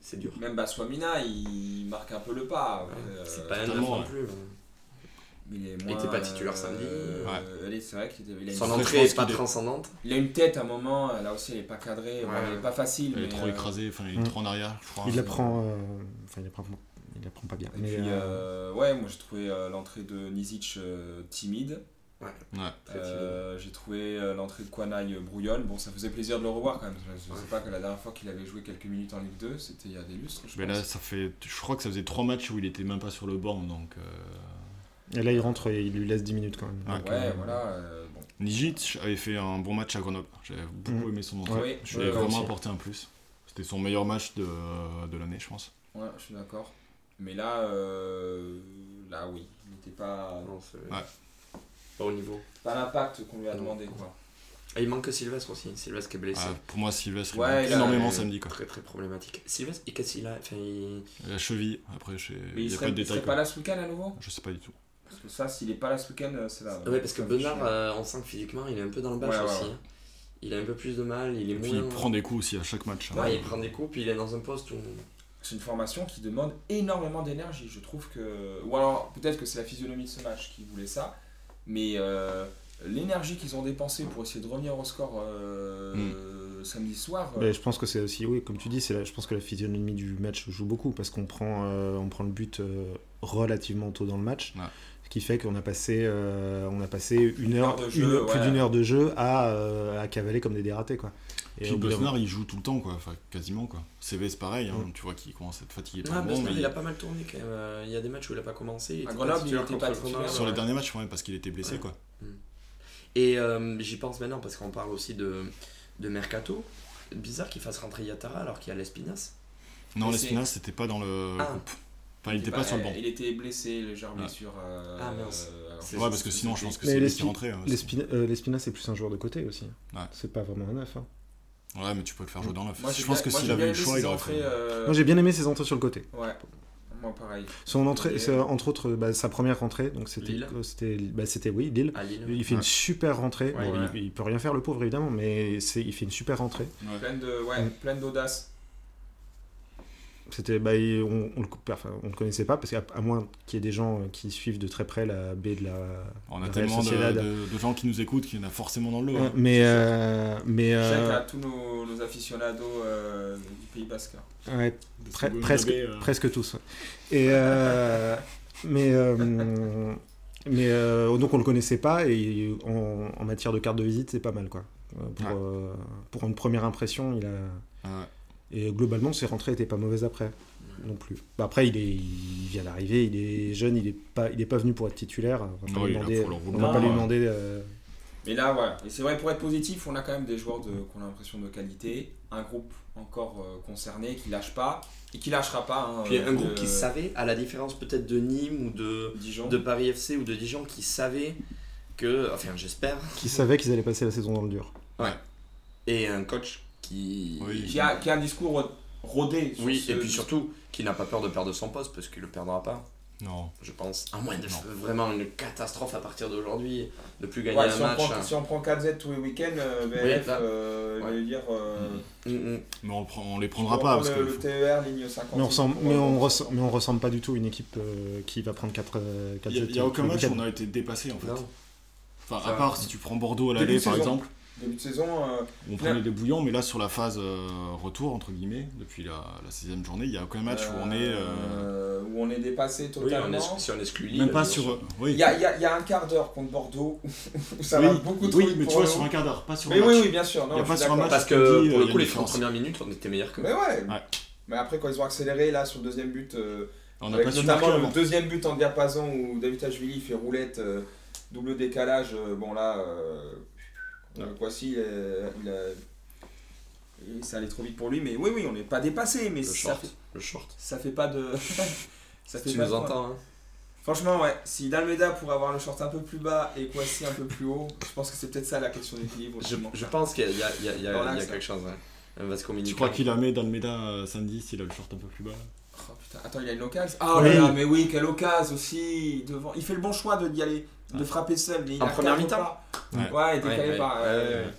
D: c'est- dur.
C: Même Baswamina, il marque un peu le pas.
D: Ouais,
C: Euh,
D: c'est pas un non plus.
C: mais il est
D: Il
C: moins,
D: était pas titulaire samedi.
C: euh, allez, c'est vrai qu'il
D: Son entrée
A: pense
D: est pas transcendante.
C: il a une tête à un moment, là aussi elle est pas cadrée,
D: Ouais.
C: elle est pas facile.
A: Il est
C: mais,
A: trop
C: euh,
A: écrasé, enfin, il est
B: Mm.
A: trop en arrière, je crois.
B: il la prend. euh, Enfin, il la prend, il la prend pas bien.
C: Et
B: mais,
C: puis,
B: euh,
C: euh, ouais, moi j'ai trouvé euh, l'entrée de Nizic euh, timide.
A: Ouais.
C: Euh, j'ai trouvé euh, l'entrée de Kwanaï euh, brouillonne. Bon, ça faisait plaisir de le revoir quand même. Je, je sais pas que la dernière fois qu'il avait joué quelques minutes en Ligue 2, c'était il y a des lustres. Je
A: Mais
C: pense.
A: là, ça fait. Je crois que ça faisait 3 matchs où il était même pas sur le banc, donc. euh,
B: Et là, il rentre et il lui laisse 10 minutes quand même.
A: Ouais.
B: Donc,
C: ouais,
B: euh,
C: voilà. euh, bon.
A: Nijic avait fait un bon match à Grenoble. J'avais beaucoup
B: Mm.
A: aimé son entrée.
C: Ouais,
A: je lui ai vraiment
B: aussi.
A: apporté un plus. C'était son meilleur match de, de l'année, je pense.
C: Ouais, je suis d'accord. Mais là, euh, là oui, il n'était pas,
D: Non, c'est
A: Ouais.
D: Pas au niveau.
C: pas l'impact qu'on lui a demandé quoi.
D: Et il manque que Sylvestre aussi. Sylvestre qui est blessé.
A: Ah, pour moi, Sylvestre,
C: Ouais, il a-
A: énormément samedi. Quoi.
D: Très très problématique. Sylvestre, et qu'est-ce qu'il a Enfin, il-
A: La cheville, après, je sais-
C: Mais
A: il
C: il
A: n'y a
C: serait,
A: pas de
C: il
A: détails.
C: pas là ce week-end à nouveau
A: Je sais pas du tout.
C: Parce que ça, s'il est pas là ce week-end, euh, c'est là.
D: Ouais, parce que Bernard, euh, on sent que physiquement, il est un peu dans le bâche
C: Ouais, ouais,
D: aussi.
C: ouais.
D: hein. Il a un peu plus de mal, il est
A: Et puis,
D: moins.
A: il prend des coups aussi à chaque match. hein.
D: Ouais, il prend des coups, puis il est dans un poste où.
C: C'est une formation qui demande énormément d'énergie. Je trouve que. Ou alors, peut-être que c'est la physionomie de ce match qui voulait ça. Mais euh, l'énergie qu'ils ont dépensée pour essayer de revenir au score euh,
A: Hmm.
C: samedi soir. euh,
B: Mais je pense que c'est aussi, oui, comme tu dis, c'est je pense que la physionomie du match joue beaucoup parce qu'on prend, on prend le but relativement tôt dans le match,
A: Ouais.
B: ce qui fait qu'on a passé, euh, on a passé une
C: heure
B: heure,
C: de
B: une plus d'une heure de jeu à, euh, à cavaler comme des dératés, quoi. Et
A: Puis Bosnar, il joue tout le temps, quoi. Enfin, quasiment, quoi. CV, c'est pareil. hein. Tu vois qu'il commence à être fatigué. tout
D: Ah, Bernard,
A: mais
D: il a pas mal tourné quand même. Euh, Il y a des matchs où il a pas commencé. il était
C: Grenoble, il
D: titulaire
C: était
D: contre
C: pas titulaire.
A: Sur les derniers matchs, ouais, parce qu'il était blessé,
D: Ouais.
A: quoi.
D: Et euh, j'y pense maintenant parce qu'on parle aussi de, de Mercato. Bizarre qu'il fasse rentrer Yatara alors qu'il y a l'Espinas.
A: Non, l'Espinas, c'était pas dans le
D: Ah.
A: groupe. Enfin, il était pas sur le banc.
C: Il était blessé, légère blessure. euh,
D: Ah, mince.
C: euh,
D: C'est-
A: Ouais, parce que sinon, je pense que
B: Mais
A: c'est lui qui rentrait. hein, aussi.
B: L'Espina, euh, l'Espina, c'est plus un joueur de côté aussi.
A: Ouais.
B: C'est pas vraiment un neuf. hein.
A: Ouais, mais tu peux le faire jouer dans l'œuf.
C: Moi,
A: Je
C: j'ai
A: pense
C: bien-
A: que
C: moi,
A: s'il avait eu le
C: aimé
A: choix,
C: ses
A: il aurait fait.
C: entrées, euh,
B: Moi, j'ai bien aimé ses entrées sur le côté.
C: Ouais, moi pareil.
B: Son entrée,
C: Et-
B: entre autres, bah, sa première rentrée, donc c'était,
D: Lille.
B: euh, c'était, bah, c'était oui, Lille. Il fait
A: Ouais.
B: une super rentrée.
D: Ouais,
B: Bon,
C: ouais.
B: Il, il peut rien faire, le pauvre, évidemment, mais c'est, il fait une super rentrée.
A: Ouais.
C: Pleine de, ouais, pleine d'audace.
B: C'était, bah, on, on le, enfin, on le connaissait pas parce qu'à à moins qu'il y ait des gens euh, qui suivent de très près la baie de la.
A: On a tellement de,
B: Sociedad.
A: de- de gens qui nous écoutent qu'il y en a forcément dans le lot.
B: Ouais,
A: hein.
B: mais, euh, mais
C: Chèque
B: euh,
C: à tous nos, nos aficionados euh, du Pays Basque.
B: ouais, pre-
A: Segoun
B: presque,
A: euh,
B: presque tous. ouais. Et euh, mais euh, mais euh, donc on le connaissait pas et en, en matière de carte de visite c'est pas mal quoi. Pour,
A: Ouais.
B: euh, pour une première impression il a
A: ouais.
B: Et globalement ses rentrées étaient pas mauvaises après non plus. Bah, après il est il vient d'arriver il est jeune il est pas il est pas venu pour être titulaire. On va pas
A: Ouais,
B: lui demander on va pas lui
A: ouais.
B: demander euh,
C: Mais là, voilà. Et c'est vrai, pour être positif, on a quand même des joueurs de, qu'on a l'impression de qualité. Un groupe encore euh, concerné qui lâche pas et qui lâchera pas. hein,
D: Puis
C: euh,
D: un groupe
C: de-
D: qui savait, à la différence peut-être de Nîmes ou de,
C: Dijon.
D: de Paris FC ou de Dijon, qui savait que, enfin j'espère,
B: Qui savaient qu'ils allaient passer la saison dans le dur.
D: et un coach qui...
A: Oui.
C: Qui, a, qui a un discours rodé. sur
D: Oui,
C: ce-
D: et puis surtout, qui n'a pas peur de perdre son poste, parce qu'il le perdra pas,
A: Non.
D: je pense. À moins de
A: Non.
D: faire vraiment une catastrophe à partir d'aujourd'hui, de plus gagner
C: Ouais,
D: un
C: si,
D: match.
C: prend, si on prend 4Z tous les weeks-ends, euh, BLF, euh, je
D: Ouais.
C: vais dire. euh,
D: Mm, mm.
A: Mais on, prend- on les prendra
C: prend
A: pas parce
C: le,
A: que.
C: le TER ligne 50.
B: Mais on, ressemble, mais,
C: euh,
B: on ressemble, mais on ressemble pas du tout à une équipe euh, qui va prendre 4 4
A: Il n'y a, aucun match où on a été dépassé en fait.
D: Non.
A: Enfin,
D: Ça-
A: à part si tu prends Bordeaux à l'aller par
C: saison. Début de saison, euh,
A: on prenait des bouillons, mais là sur la phase euh, retour, entre guillemets, depuis la, la sixième journée, il n'y a aucun match où on est. euh,
C: où on est dépassé
D: Oui,
C: totalement.
D: on est, si on exclut Lille,
A: même pas sur. Oui,
C: Il y a, il y a- il y a un quart d'heure contre Bordeaux où ça
A: oui,
C: va beaucoup trop
A: oui, mais tu vois, sur un quart d'heure, pas sur
C: Mais
A: un
C: oui,
A: match.
C: oui, bien sûr. Non,
A: Il y a pas sur un match.
D: Parce que pour le
A: a
D: coup, les 30
A: différence.
D: premières minutes, on était meilleurs que
C: Mais ouais.
A: Ouais.
C: Mais après, quand ils ont accéléré là sur le deuxième but, euh,
A: On pas marquer
C: notamment le
A: avant.
C: deuxième but en diapason où David Tachvili fait roulette, euh, double décalage. euh, bon là, euh,
A: Ouais.
C: euh, Kwasi, il, a- il a- et ça allait trop vite pour lui. Mais oui, oui, on n'est pas dépassé, mais
D: Le
C: ça
D: short.
C: fait,
D: Le short.
C: ça fait pas de. ça fait
D: Tu
C: pas
D: nous entends, hein
C: Franchement, ouais, si Dalmeda pourrait avoir le short un peu plus bas et Kwasi un peu plus haut, je pense que c'est peut-être ça la question d'équilibre.
D: Je, je pense qu'il y y a- y y quelque chose, ouais. Vase communicant.
A: Tu crois qu'il a mis Dalmeda euh, samedi s'il a le short un peu plus bas?
C: Oh putain, attends, il a une occasion Oh
B: Oui.
C: là là, mais oui, quelle occasion aussi devant. Il fait le bon choix de d'y aller, de frapper seul. Mais il
D: En
C: a
D: première mi-temps.
A: Ouais.
C: Ouais, décalé
D: Ouais, ouais,
C: par.
D: ouais,
C: euh,
D: ouais.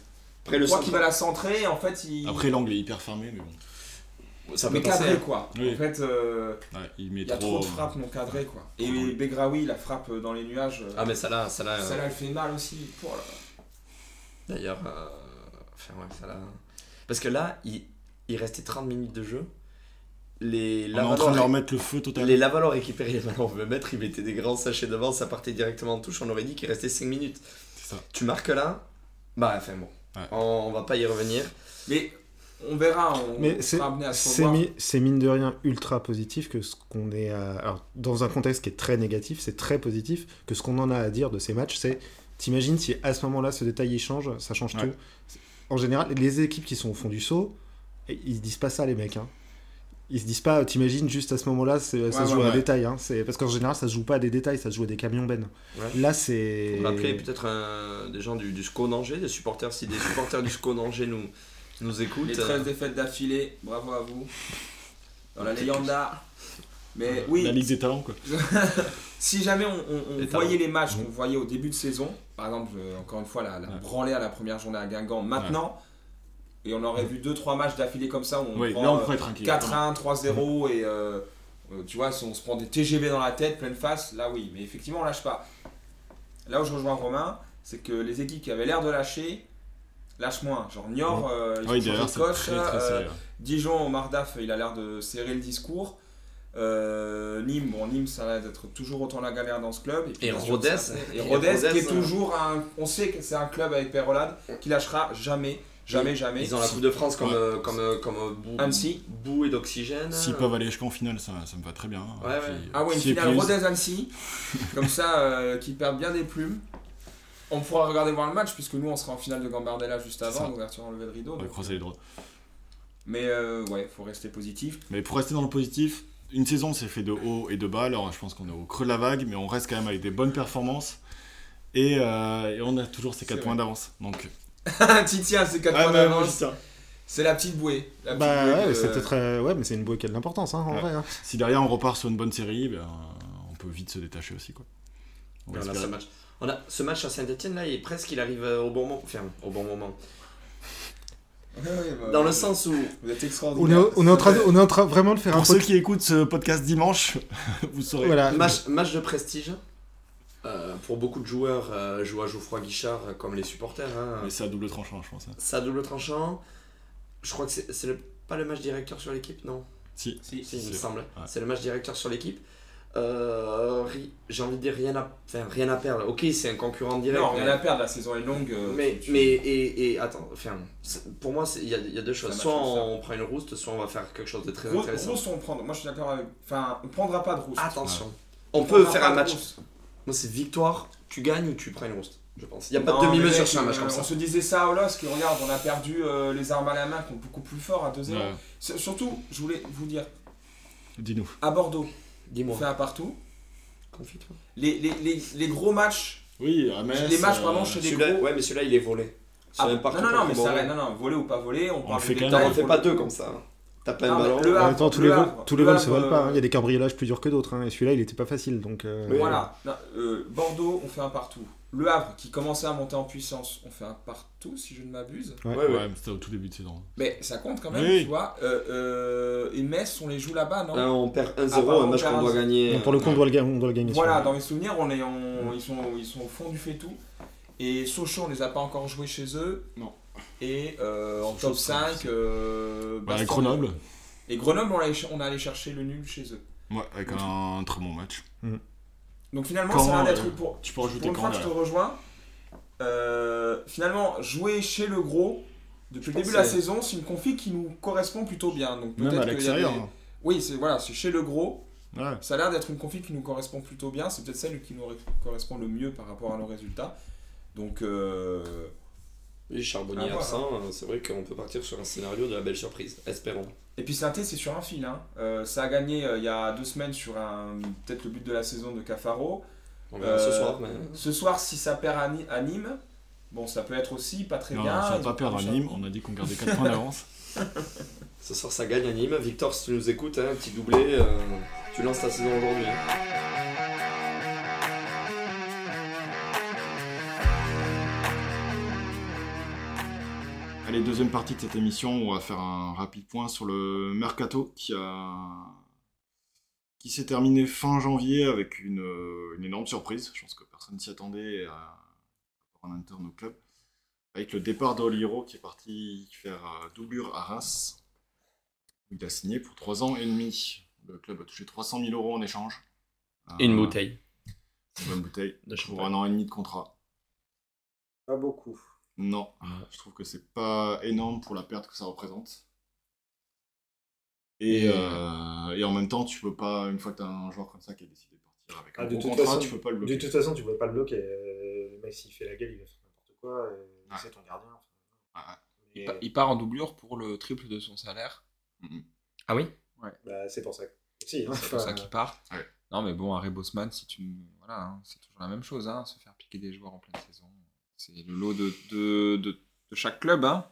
D: Après, le
C: je crois
D: centre,
C: qu'il va la centrer, en fait, il.
A: Après, l'angle est hyper fermé, mais bon.
D: ça
C: mais cadré
D: hein.
C: quoi.
A: Oui.
C: En fait, euh,
A: Ouais, il met
C: il y a
A: trop.
C: trop de frappes non cadrées quoi. Et. Begraoui, la frappe dans les nuages, euh,
D: Ah, mais ça là, ça là. euh,
C: elle fait mal aussi. Oh.
D: D'ailleurs, euh, enfin, ouais, ça là. Parce que là, il, il restait 30 minutes de jeu. Les
A: On est en train de leur mettre le feu total.
D: les Lavalors récupéraient les ballons veut mettre, ils mettaient des grands sachets devant, ça partait directement en touche, on aurait dit qu'il restait 5 minutes.
A: Ça.
D: Tu marques là, bah, enfin bon,
A: Ouais.
D: on, on va pas y revenir.
C: Mais on verra, on
B: Mais c'est
C: sera amené à se
B: c'est
C: revoir.
B: mi- c'est mine de rien ultra positif que ce qu'on est à- alors dans un contexte qui est très négatif, c'est très positif que ce qu'on en a à dire de ces matchs, c'est t'imagines si à ce moment-là ce détail il change, ça change
A: Ouais.
B: tout. En général, les équipes qui sont au fond du saut, ils se disent pas ça les mecs. Hein. Ils se disent pas, t'imagines juste à ce moment-là, c'est- ça
C: Ouais,
B: se joue
C: ouais,
B: à un
C: ouais.
B: détail. Hein. C'est parce qu'en général, ça se joue pas à des détails, ça se joue à des camions.
D: Ouais.
B: Là, c'est.
D: On va appeler peut-être un- des gens du, du SCO Angers, des supporters, si des supporters du SCO Angers nous, nous écoutent.
C: Les
D: euh,
C: 13 défaites d'affilée, bravo à vous. Dans la Leyenda. Mais oui,
A: La Ligue des Talents, quoi.
C: si jamais on, on- on
D: Les
C: voyait
D: talents.
C: les matchs qu'on voyait au début de saison, par exemple, euh, encore une fois, la, la
A: Ouais.
C: branlée à la première journée à Guingamp, maintenant, et on aurait vu 2-3 matchs d'affilée comme ça où on
A: Oui,
C: prend euh,
A: pourrait être inquiet.
C: 4-1, 3-0 et euh, euh, tu vois, si on se prend des TGV dans la tête, pleine face, là oui, mais effectivement on lâche pas. Là où je rejoins Romain, c'est que les équipes qui avaient l'air de lâcher, lâchent moins. Genre Niort, euh, ils
A: Oui,
C: ont changé de coach,
A: très très
C: euh,
A: serré.
C: Dijon, Omar Daf, il a l'air de serrer le discours. Euh, Nîmes, bon, Nîmes, ça a l'air d'être toujours autant la galère dans ce club. puis,
D: Et
C: bien sûr,
D: Rodez.
C: Et
D: Et
C: Rodez, qui
D: Rodez,
C: est toujours un. On sait que c'est un club avec Perrolade qui lâchera jamais, jamais, jamais.
D: Ils ont la Coupe de France comme,
A: Ouais.
D: euh, comme, euh, comme euh, bout,
C: Annecy.
D: bout et d'oxygène.
A: S'ils peuvent aller jusqu'en finale, ça, ça me va très bien.
D: Ouais, ouais.
A: Puis,
C: Ah ouais, une finale Rodez-Annecy, comme ça, euh, qui perd bien des plumes. On pourra regarder voir le match, puisque nous, on sera en finale de Gambardella juste avant, l'ouverture en levée de rideau.
A: On va croiser les doigts.
C: Mais euh, ouais, faut rester positif.
A: Mais pour rester dans le positif, une saison c'est fait de haut et de bas. Alors je pense qu'on est au creux de la vague, mais on reste quand même avec des bonnes performances. Et, euh, et on a toujours ces
C: C'est
A: 4
C: vrai.
A: points d'avance. Donc,
C: Titian, c'est 4
A: Ah,
C: points d'avance. C'est la petite bouée. La petite
B: Bah
C: bouée
B: ouais,
C: de-
B: c'était très. Ouais, mais c'est une bouée qui a de l'importance, hein, en
A: Ouais.
B: vrai. hein.
A: si derrière on repart sur une bonne série, ben, on peut vite se détacher aussi. Quoi. On espérer.
D: ce match. On a ce match à Saint-Etienne là, il est presque il arrive euh, au bon moment. Enfin, au bon moment.
C: Bah,
D: Dans le sens où
C: Vous êtes
B: On
C: extraordinaire.
B: est, on est en train on est en train vraiment de faire un
A: Pour ceux qui écoutent ce podcast dimanche, vous saurez.
B: Voilà.
D: match, match de prestige. Euh, pour beaucoup de joueurs, euh, jouent à Geoffroy Guichard euh, comme les supporters. hein.
A: Mais c'est à double tranchant, je pense. hein.
D: Ça double tranchant. Je crois que c'est c'est le- pas le match directeur sur l'équipe, non?
A: Si.
C: Si.
D: Si, il me
A: c'est-
D: semble.
A: ouais.
D: C'est le match directeur sur l'équipe. Euh, J'ai envie de dire rien à, enfin, rien à perdre. Ok, c'est un concurrent direct.
C: Non,
D: mais-
C: rien à perdre, la saison est longue. euh,
D: Mais,
C: tu-
D: mais et, et attends, enfin, c'est- pour moi, c'est- il y a, il y a deux choses. Soit on prend une rouste, soit on va faire quelque chose de très
C: Rousse,
D: intéressant.
C: Rousse, on prend. Moi, je suis d'accord avec. Enfin, on prendra pas de rousse.
D: Attention. On peut faire un match. Moi, c'est victoire, tu gagnes ou tu prends une rouste. je pense. Il n'y a pas
C: Non,
D: de demi-mesure sur un match comme
C: On
D: ça.
C: se disait ça à Olos, qui regarde, on a perdu euh, les armes à la main qui sont beaucoup plus forts à 2-0.
A: Ouais.
C: C'est- Surtout, je voulais vous dire,
A: Dis-nous.
C: à Bordeaux, on
D: Dis-moi.
C: fait un partout.
D: Confie-toi.
C: Les, les, les, les gros matchs,
A: Oui, à Metz,
C: les matchs
A: euh,
C: vraiment chez les
D: Celui-là,
C: gros.
D: ouais, mais celui-là, il est volé. C'est
C: Ah, non, non, non, mais ça, non, non, volé ou pas volé, on parle
A: fait
C: de
A: qu'un.
C: détails.
D: T'en refais pas deux comme ça. T'as pas
C: Non,
D: un
C: mais
D: ballon.
C: le
B: En
C: Havre,
B: même temps, tous
C: le
B: les vols,
C: Havre,
B: tous les
C: le
B: vols se valent pas. hein.
C: euh,
B: Il y a des cambriolages plus durs que d'autres. hein, Et celui-là, il était pas facile. Donc, euh.
C: Voilà, Non, euh, Bordeaux, on fait un partout. Le Havre, qui commençait à monter en puissance, on fait un partout, si je ne m'abuse.
B: Ouais.
D: Ouais, ouais.
A: Ouais, mais c'était au tout début de saison.
C: Mais ça compte quand même,
A: Oui.
C: tu vois. Euh, euh, et Metz, on les joue là-bas, non
D: Là, on perd 1-0,
C: Ah,
D: un match qu'on doit
C: 1-0.
D: gagner.
B: non, pour le coup, on doit le, on doit le gagner.
C: Voilà, dans mes souvenirs, on est en- ils, sont, ils sont au fond du fait tout. Et Sochaux, on les a pas encore joués chez eux.
A: Non.
C: Et euh, en top
A: c'est
C: 5,
A: difficile.
C: euh,
A: Bah, Grenoble.
C: Et Grenoble, on, allait, on allait chercher le nul chez eux.
A: Ouais, avec un très bon match.
C: Donc finalement,
A: Quand,
C: ça a l'air d'être
A: euh,
C: pour.
A: Tu peux rajouter
C: Pour
A: quand
C: fois que je te rejoins, euh, finalement, jouer chez le gros, depuis le début de la saison, c'est une config qui nous correspond plutôt bien. Donc
A: Même
C: peut-être
A: à l'extérieur.
C: des-
A: hein.
C: Oui, c'est voilà, c'est chez le gros.
A: Ouais.
C: Ça a l'air d'être une config qui nous correspond plutôt bien. C'est peut-être celle qui nous correspond le mieux par rapport à nos résultats. Donc, euh,
D: Oui, Charbonnier
C: Ah,
D: absent, euh, c'est vrai qu'on peut partir sur un scénario de la belle surprise. Espérons.
C: et puis Saint-Étienne, c'est sur un fil. hein. Euh, ça a gagné euh, il y a deux semaines sur un peut-être le but de la saison de Cafaro.
D: On verra ce soir, mais.
C: Ce soir, si ça perd à, Ni- à Nîmes, bon, ça peut être aussi pas très
A: Non,
C: bien.
A: ça va pas perdre à Nîmes. On a dit qu'on gardait 4 points d'avance.
D: Ce soir, ça gagne à Nîmes. Victor, si tu nous écoutes, hein, un petit doublé, euh, tu lances ta saison aujourd'hui. hein.
A: Allez, deuxième partie de cette émission, on va faire un rapide point sur le mercato qui a qui s'est terminé fin janvier avec une, euh, une énorme surprise. Je pense que personne s'y attendait à, en interne au club. Avec le départ d'Oliro qui est parti faire euh, doublure à Reims. Il a signé pour 3 ans et demi. Le club a touché 300 000 euros en échange.
D: Et une
A: Euh,
D: bouteille.
A: Une bonne bouteille.
D: De
A: pour un an et demi de contrat.
B: Pas beaucoup.
A: Non, je trouve que c'est pas énorme pour la perte que ça représente. Et,
B: Et-
A: euh, et en même temps, tu peux pas, une fois que tu as un joueur comme ça qui a décidé de partir avec un
B: Ah, de
A: bon
B: toute
A: contrat,
B: façon-
A: tu peux pas le
B: De
A: bloquer.
B: toute façon, tu pouvais pas le bloquer. Euh, Le mec, s'il fait la gueule, il va faire n'importe quoi.
A: Ouais.
B: C'est ton gardien.
A: Ah,
C: Il,
B: Et,
C: pa- il part en doublure pour le triple de son salaire. Ah oui?
B: Bah, c'est pour ça. que- Si, hein,
C: C'est pour ça qu'il part.
A: Ouais.
C: Non, mais bon, Harry Bosman, si tu. Voilà, hein, c'est toujours la même chose, hein, se faire piquer des joueurs en pleine saison. C'est le lot de, de, de, de chaque club. Hein.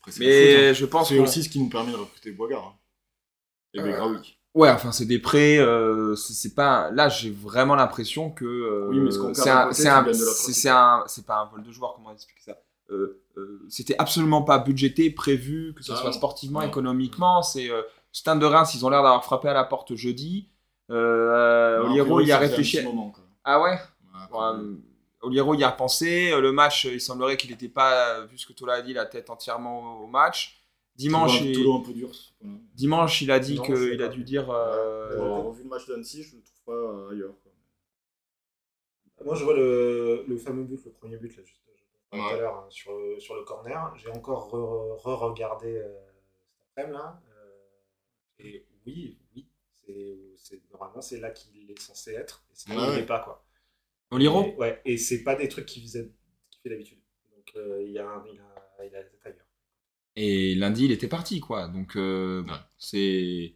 A: Après,
C: Mais
A: hein.
C: je pense
A: c'est aussi ce qui nous permet de recruter Boigard. hein. Et
C: Euh,
A: Begraoui.
C: Ouais, enfin, c'est des prêts. euh, c'est c'est pas. Là, j'ai vraiment l'impression que. euh,
A: Oui, mais ce qu'on
C: c'est un-
A: côté,
C: c'est un- c'est- un- c'est pas un vol de joueur, comment expliquer ça Euh, euh, C'était absolument pas budgété, prévu, que ce
A: Ah
C: soit
A: non.
C: sportivement,
A: Non.
C: économiquement. C'est euh, Stade de Reims, ils ont l'air d'avoir frappé à la porte jeudi. Euh,
A: Non,
C: Oliero,
A: priori,
C: il a réfléchi.
A: moment.
C: Ah ouais?
A: Ouais,
C: Bon,
A: après,
C: euh, Oliero y a pensé. Euh, Le match, euh, il semblerait qu'il n'était pas, euh, vu ce que Tola a dit, la tête entièrement au match. Dimanche,
A: Toulon-
C: il,
A: Toulon un peu dur. voilà.
C: dimanche, il a dit qu'il a dû dire. euh,
A: avoir revu le match d'Annecy, je le trouve pas ailleurs. quoi.
B: Moi, je vois le, le fameux but, le premier but, là, juste tout à l'heure, hein, sur, le, sur le corner. J'ai encore re- re-regardé euh, cet après-midi, là. euh, et oui, oui, c'est, c'est, normalement, c'est là qu'il est censé être. Et c'est là où
A: Ouais,
B: il
A: ouais.
B: n'est pas, quoi.
C: Oliero
B: Et, ouais, et c'est pas des trucs qu'il faisait, qu'il fait d'habitude. Donc, euh, il, y a un, il, a, il a.
C: Et lundi, il était parti, quoi. Donc, euh,
A: Ouais.
C: c'est.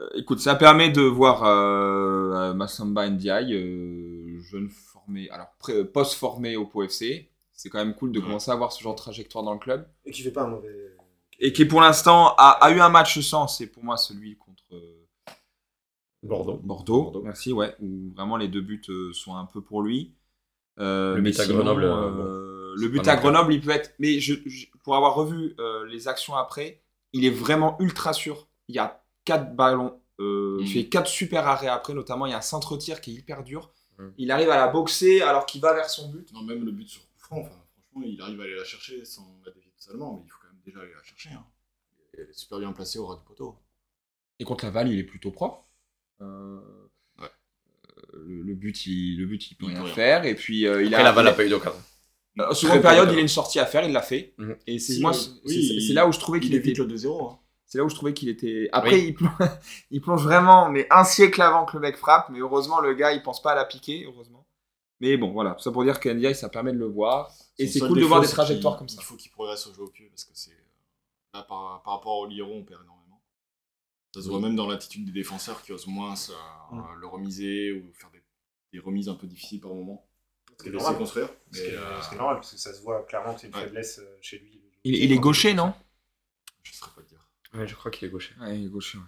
C: Euh, écoute, ça permet de voir euh, Massamba Ndiaye, euh, jeune formé, alors post-formé au PO FC. C'est quand même cool de
A: Ouais.
C: commencer à voir ce genre de trajectoire dans le club.
B: Et qui fait pas un mauvais.
C: Et qui, pour l'instant, a, a eu un match sans. C'est pour moi celui euh,
D: Bordeaux.
C: Bordeaux.
A: Bordeaux.
C: Merci, ouais. Où vraiment les deux buts euh, sont un peu pour lui. Euh,
D: Le but à
C: sinon,
D: Grenoble,
C: euh,
D: euh,
C: le but à. Grenoble, il peut être. Mais je, je- pour avoir revu euh, les actions après, il est vraiment ultra sûr. Il y a quatre ballons. euh, Il
A: Mhm.
C: fait quatre super arrêts après, notamment il y a un centre-tir qui est hyper dur.
D: Mhm.
C: Il arrive à la boxer alors qu'il va vers son but.
A: Non, même le but sur coup franc, enfin, franchement, il arrive à aller la chercher sans la dévier totalement, mais il faut quand même déjà aller la chercher. Hein. Elle est super bien placée au ras du poteau.
C: Et contre Laval, il est plutôt propre. Euh,
A: Ouais.
C: le, le but, il, le but, il peut
A: Il
C: rien faire. Et puis, euh, il
D: Après,
C: a.
D: Laval
C: il a-
D: n'a pas eu d'occasion.
C: Euh,
D: Très
C: seconde
D: peu
C: période, il a une sortie à faire, il l'a fait.
D: Mhm.
C: Et c'est
A: oui,
C: là où je trouvais
A: Il
C: qu'il était.
A: le 2-0. Hein.
C: C'est là où je trouvais qu'il était. Après,
D: Oui.
C: il, plonge, il plonge vraiment, mais un siècle avant que le mec frappe. Mais heureusement, le gars, il pense pas à la piquer, heureusement.
D: Mais bon, voilà, tout ça pour dire que NDI, ça permet de le voir. Et c'est cool de voir des trajectoires comme ça.
A: Il faut qu'il progresse au jeu au pied parce que c'est. Là, par, par rapport au Liro, on perd énormément. Ça se voit même dans l'attitude des défenseurs qui osent moins ça,
B: Mm.
A: le remiser ou faire des, des remises un peu difficiles par moment.
B: Ce qui est normal.
A: construire.
B: Ce qui est-
A: Mais, euh,
B: ce qui est normal, parce que ça se voit clairement que c'est une
A: Ouais.
B: faiblesse euh, chez lui.
D: Il, il est gaucher, non
A: Je ne saurais pas le dire.
D: Ouais, je crois qu'il est gaucher. Ouais, il est gaucher. ouais.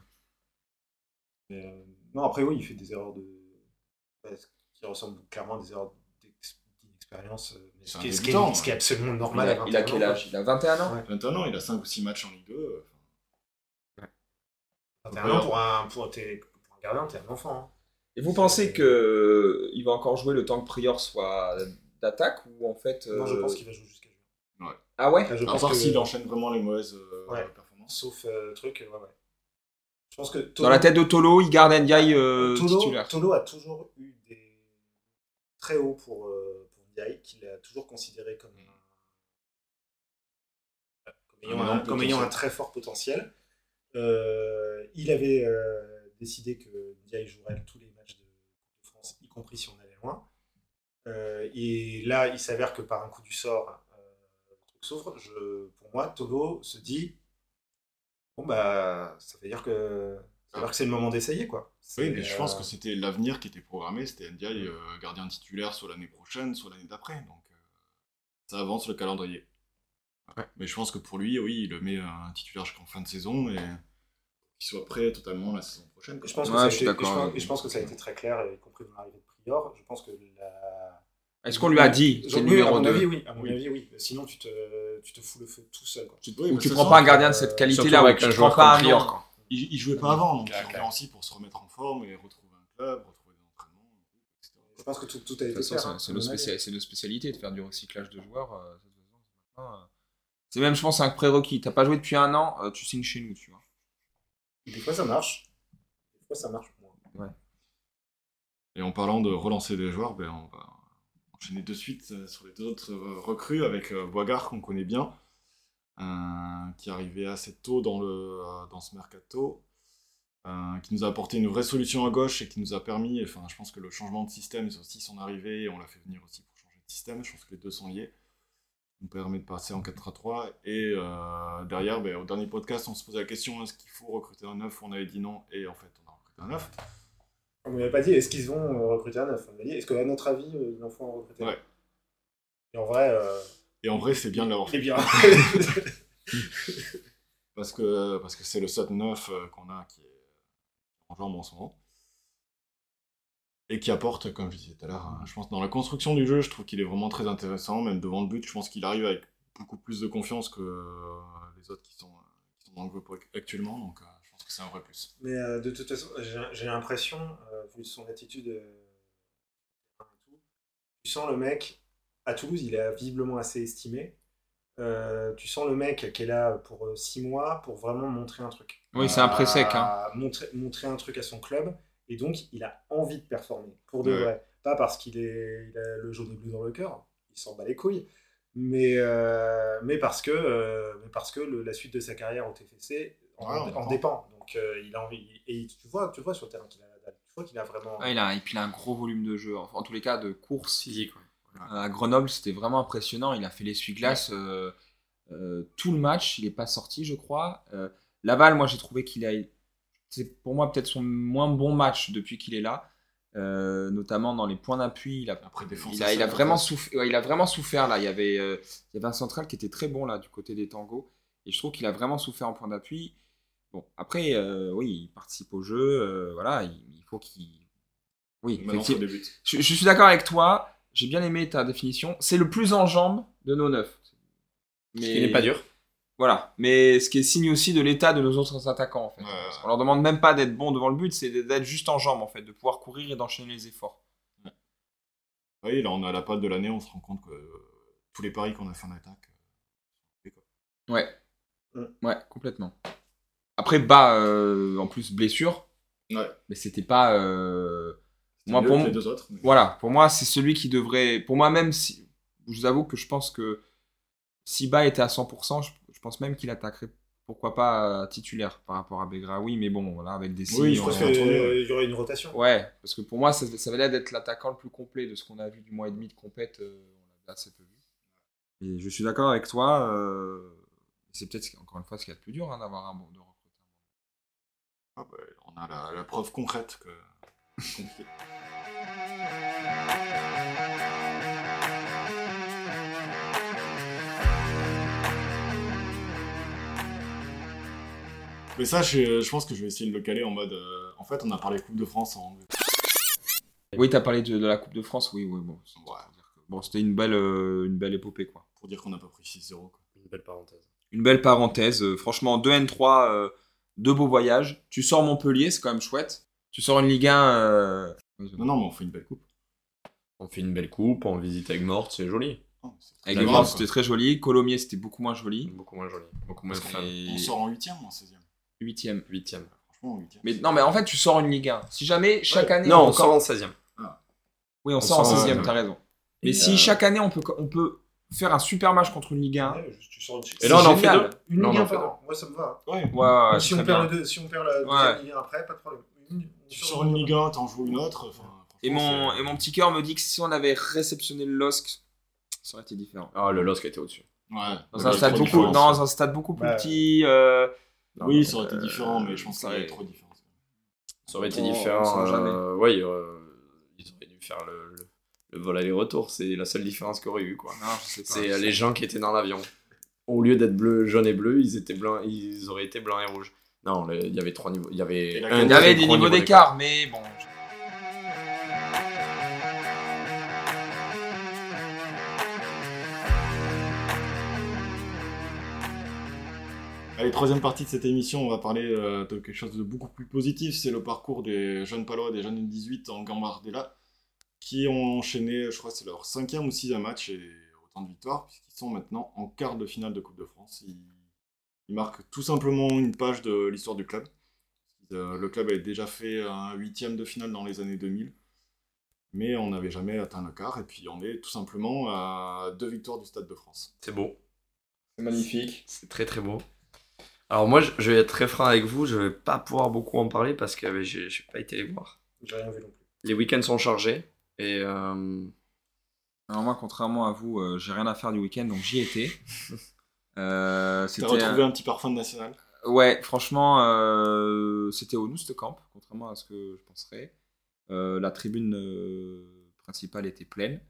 B: Mais, euh, non, après, oui, il fait des erreurs de. ouais, ce qui ressemblent clairement à des erreurs d'inexpérience. euh, Ce qui, est, ce, qui est absolument
D: Il
B: normal. à
D: a, il a
B: 21
D: quel âge? Il a 21 ans?
B: Ouais.
A: 21 ans, il a 5 ou 6 matchs en Ligue 2. Enfin,
B: quoi. 21 ans pour un, pour, t'es- pour un gardien, t'es un enfant. hein.
D: Et vous pensez que il va encore jouer le temps que Prior soit d'attaque ou en fait
B: Moi, je
D: euh,
B: pense qu'il va jouer jusqu'à juin.
D: Ah ouais
B: je
A: À
B: pense que-
A: s'il enchaîne vraiment les mauvaises euh,
B: Ouais.
A: performances.
B: Sauf euh, truc, euh, ouais, ouais. Je pense que
D: Dans la tête de Tolo, il garde Ndiaye euh,
B: Tolo,
D: titulaire.
B: Tolo a toujours eu des très hauts pour, euh, pour Ndiaye, qu'il a toujours considéré comme, un- comme ayant,
A: Un
B: un,
A: énorme
B: comme ayant un
A: potentiel.
B: très fort potentiel. Euh, il avait euh, décidé que Ndiaye jouerait tous les matchs de Coupe de France, y compris si on allait loin. Euh, et là, il s'avère que par un coup du sort, le truc s'ouvre. Je- Pour moi, Tolo se dit bon bah, ça veut dire que ça veut dire que c'est le moment d'essayer quoi.
A: Oui, mais je pense que c'était l'avenir qui était programmé. C'était Ndiaye euh, gardien titulaire soit l'année prochaine, soit l'année d'après. Donc euh, ça avance le calendrier.
D: Ouais.
A: Mais je pense que pour lui, oui, il le met un titulaire jusqu'en fin de saison et qu'il soit prêt totalement la saison prochaine.
B: Je pense, que
D: Ouais,
B: ça a
D: je
B: été-
D: d'accord
B: je pense-
D: avec
B: et je pense que ça a été très clair, y compris dans l'arrivée de Prior. Je pense que la...
D: Est-ce qu'on lui a dit c'est le
B: oui,
D: numéro
B: à mon
D: 2
B: avis, oui. À mon
A: Oui.
B: avis, oui. Sinon, tu te, tu te fous le feu tout seul. Quoi.
A: Oui,
D: Ou tu prends pas un gardien de
A: euh,
D: cette qualité-là,
C: surtout
D: ou
C: avec
D: tu
C: un
D: prends
C: joueur
D: pas
C: comme
D: un
C: Prior, quoi.
A: Il, il jouait pas avant, donc il revient aussi pour se remettre en forme et retrouver un club, retrouver des entraînements, etc.
B: Je pense que tout, tout a été
C: c'est-
B: hein,
C: c'est nos spécialités de faire du recyclage de joueurs. euh, cette saison, maintenant, euh. C'est même, je pense, un prérequis. T'as pas joué depuis un an, euh, tu signes chez nous, tu vois.
B: Des fois, ça marche. Des fois, ça marche moins.
A: Et en parlant de relancer des joueurs, ben, on va enchaîner de suite euh, sur les deux autres euh, recrues avec euh, Boigard qu'on connaît bien, euh, qui est arrivé assez tôt dans, le, euh, dans ce mercato, euh, qui nous a apporté une vraie solution à gauche et qui nous a permis, enfin je pense que le changement de système, c'est aussi son arrivée, et on l'a fait venir aussi pour changer de système, je pense que les deux sont liés, nous permet de passer en 4-3-3, et euh, derrière, ben, au dernier podcast, on se posait la question, est-ce qu'il faut recruter un neuf? On avait dit non, et en fait on a recruté un neuf.
B: On ne m'avait pas dit est-ce qu'ils vont euh, recruter un neuf? On m'a dit est-ce qu'à notre avis, euh, ils en font recruter un
A: Ouais.
B: Et en vrai, euh,
A: Et en vrai, c'est bien de l'avoir fait.
B: bien.
A: Parce que parce que c'est le SOT 9 euh, qu'on a qui est en jambe en ce moment. Et qui apporte, comme je disais tout à l'heure, hein, je pense dans la construction du jeu, je trouve qu'il est vraiment très intéressant, même devant le but, je pense qu'il arrive avec beaucoup plus de confiance que euh, les autres qui sont, euh, qui sont dans le groupe actuellement, donc euh, je pense que c'est un vrai plus.
B: Mais euh, de toute façon, j'ai l'impression, euh, vu son attitude, euh, et tout, tu sens le mec, à Toulouse, il est visiblement assez estimé. Euh, tu sens le mec qui est là pour 6 mois pour vraiment montrer un truc.
C: Oui, c'est un pré sec. Hein.
B: Montrer un truc à son club. Et donc, il a envie de performer, pour de
A: Ouais.
B: vrai. Pas parce qu'il est, il a le jaune et bleu dans le cœur, il s'en bat les couilles, mais, euh, mais parce que, euh, mais parce que le- la suite de sa carrière au TFC en,
A: Ouais,
B: dépend. Donc, euh, il a envie. Et tu vois, tu vois sur le terrain qu'il a la dalle. Tu vois qu'il a vraiment.
C: Ouais, il a, et puis il a un gros volume de jeu. Enfin, en tous les cas, de course.
D: Physique, ouais.
C: À Grenoble, c'était vraiment impressionnant. Il a fait l'essuie-glace euh, euh, tout le match. Il n'est pas sorti, je crois. Euh, Laval, moi, j'ai trouvé qu'il a. C'est pour moi peut-être son moins bon match depuis qu'il est là. Euh, notamment dans les points d'appui. Il a,
A: Après, défense,
C: il a, il vraiment
A: en
C: souffert, ouais, il a vraiment souffert là. Il y avait, euh, il y avait un central qui était très bon là du côté des tangos. Et je trouve qu'il a vraiment souffert en point d'appui. Bon, après, euh, oui, il participe au jeu. voilà, il, il faut qu'il. Oui. Je, je suis d'accord avec toi. J'ai bien aimé ta définition. C'est le plus en jambes de nos neufs. Mais
D: Ce qui n'est pas dur.
C: Voilà. Mais ce qui est signe aussi de l'état de nos autres attaquants en fait.
A: Ouais.
C: Qu'on leur demande même pas d'être bons devant le but, c'est d'être juste en jambes en fait, de pouvoir courir et d'enchaîner les efforts.
A: Oui, là, on a la patte de l'année, on se rend compte que euh, tous les paris qu'on a fait en attaque. euh,
C: Ouais.
B: Mm.
C: Ouais, complètement. Après, bas, euh, en plus, blessure.
A: Ouais.
C: Mais c'était pas. euh, Moi, pour
A: deux autres. mais-
C: Voilà, pour moi, c'est celui qui devrait. Pour moi, même si. Je vous avoue que je pense que si Bas était à 100%, je, je pense même qu'il attaquerait pourquoi pas titulaire par rapport à Begraoui, mais bon, là, avec des
A: Oui, je
B: pense qu'il y aurait une rotation.
C: Ouais, parce que pour moi, ça, ça avait l'air d'être l'attaquant le plus complet de ce qu'on a vu du mois et demi de compète. euh, on l'a assez peu vu. Et je suis d'accord avec toi. euh, c'est peut-être, encore une fois, ce qu'il y a de plus dur hein, d'avoir un bon de recruter.
A: Ah bah, on a la, la preuve concrète que Mais ça, je, je pense que je vais essayer de le caler en mode. euh, en fait, on a parlé Coupe de France en.
C: Oui, t'as parlé de, de la Coupe de France, oui, oui, bon.
A: Ouais.
C: c'était une belle, euh, une belle épopée, quoi.
A: Pour dire qu'on n'a pas pris 6-0. quoi.
D: Une belle parenthèse.
C: Une belle parenthèse. euh, franchement, 2 N3, euh, deux beaux voyages. Tu sors Montpellier, c'est quand même chouette. Tu sors une Ligue 1. euh,
A: Non, non, mais on fait une belle coupe.
D: On fait une belle coupe, on visite avec Morte, c'est joli.
A: Oh, quoi.
C: c'était très joli. Colomiers, c'était beaucoup moins joli.
D: Beaucoup moins joli. Beaucoup moins.
C: Et-
A: On sort en 8ème ou en 16ème
C: Huitième.
D: Huitième.
A: Franchement, en 8ème.
C: Mais non, mais en fait, tu sors une Ligue 1. Si jamais, chaque
A: Ouais.
C: année.
D: Non, on sort en 16ème.
C: Oui, on,
D: on
C: sort en
D: sort en
C: 16ème,
D: ouais.
C: t'as raison. Mais
D: Et,
C: si
D: euh,
C: chaque année, on peut, on peut faire un super match contre une Ligue 1.
B: Ouais, tu sors une-
D: Et là, on en fait deux.
B: Une Ligue
D: on
B: 1
D: en fait
B: par an. Moi, ça me va.
A: Ouais.
B: Si, on perd deux- si on perd la Ligue 1 après, pas de problème. Une-
A: Tu
B: on
A: sors une Ligue 1, t'en joues une autre.
C: Et mon, et mon petit cœur me dit que si on avait réceptionné le LOSC, ça aurait été différent.
D: Ah, le LOSC était au-dessus.
A: Ouais.
C: Dans un stade beaucoup, dans un stade beaucoup plus
B: Ouais.
C: petit. euh,
D: Non,
A: Oui, ça aurait été
C: euh,
A: différent, mais je pense
C: ça
A: qu'il y avait
C: aurait-
A: trop de différence.
D: Ça aurait été différent.
C: jamais.
D: euh, ouais, euh, ils auraient dû faire le, le, le vol aller-retour. C'est la seule différence qu'il y aurait eu. Quoi.
C: Non, je sais pas.
D: C'est les gens qui étaient dans l'avion. Au lieu d'être bleu, jaune et bleu, ils étaient blancs, ils auraient été blancs et rouges. Non, il y avait trois niveaux. Il y avait, un
C: Il y des niveaux
D: niveau
C: d'écart, mais bon.
A: Allez, troisième partie de cette émission, on va parler euh, de quelque chose de beaucoup plus positif. C'est le parcours des jeunes palois, des jeunes 18 en Gambardella, qui ont enchaîné, je crois, c'est leur cinquième ou sixième match et autant de victoires, puisqu'ils sont maintenant en quart de finale de Coupe de France. Ils, ils marquent tout simplement une page de l'histoire du club. Euh, le club avait déjà fait un huitième de finale dans les années 2000, mais on n'avait jamais atteint le quart, et puis on est tout simplement à deux victoires du Stade de France.
D: C'est beau.
C: C'est magnifique.
D: C'est très très beau. Alors moi, je je vais être très franc avec vous. Je vais pas pouvoir beaucoup en parler parce que euh, j'ai j'ai pas été les voir.
B: J'ai rien vu non plus.
D: Les week-ends sont chargés et euh,
C: Alors moi, contrairement à vous, euh, j'ai rien à faire du week-end, donc j'y étais. Euh,
A: T'as
C: c'était
A: retrouvé un petit parfum de national
C: Ouais, franchement, euh, c'était au Noustecamp, contrairement à ce que je penserais. Euh, la tribune euh, principale était pleine.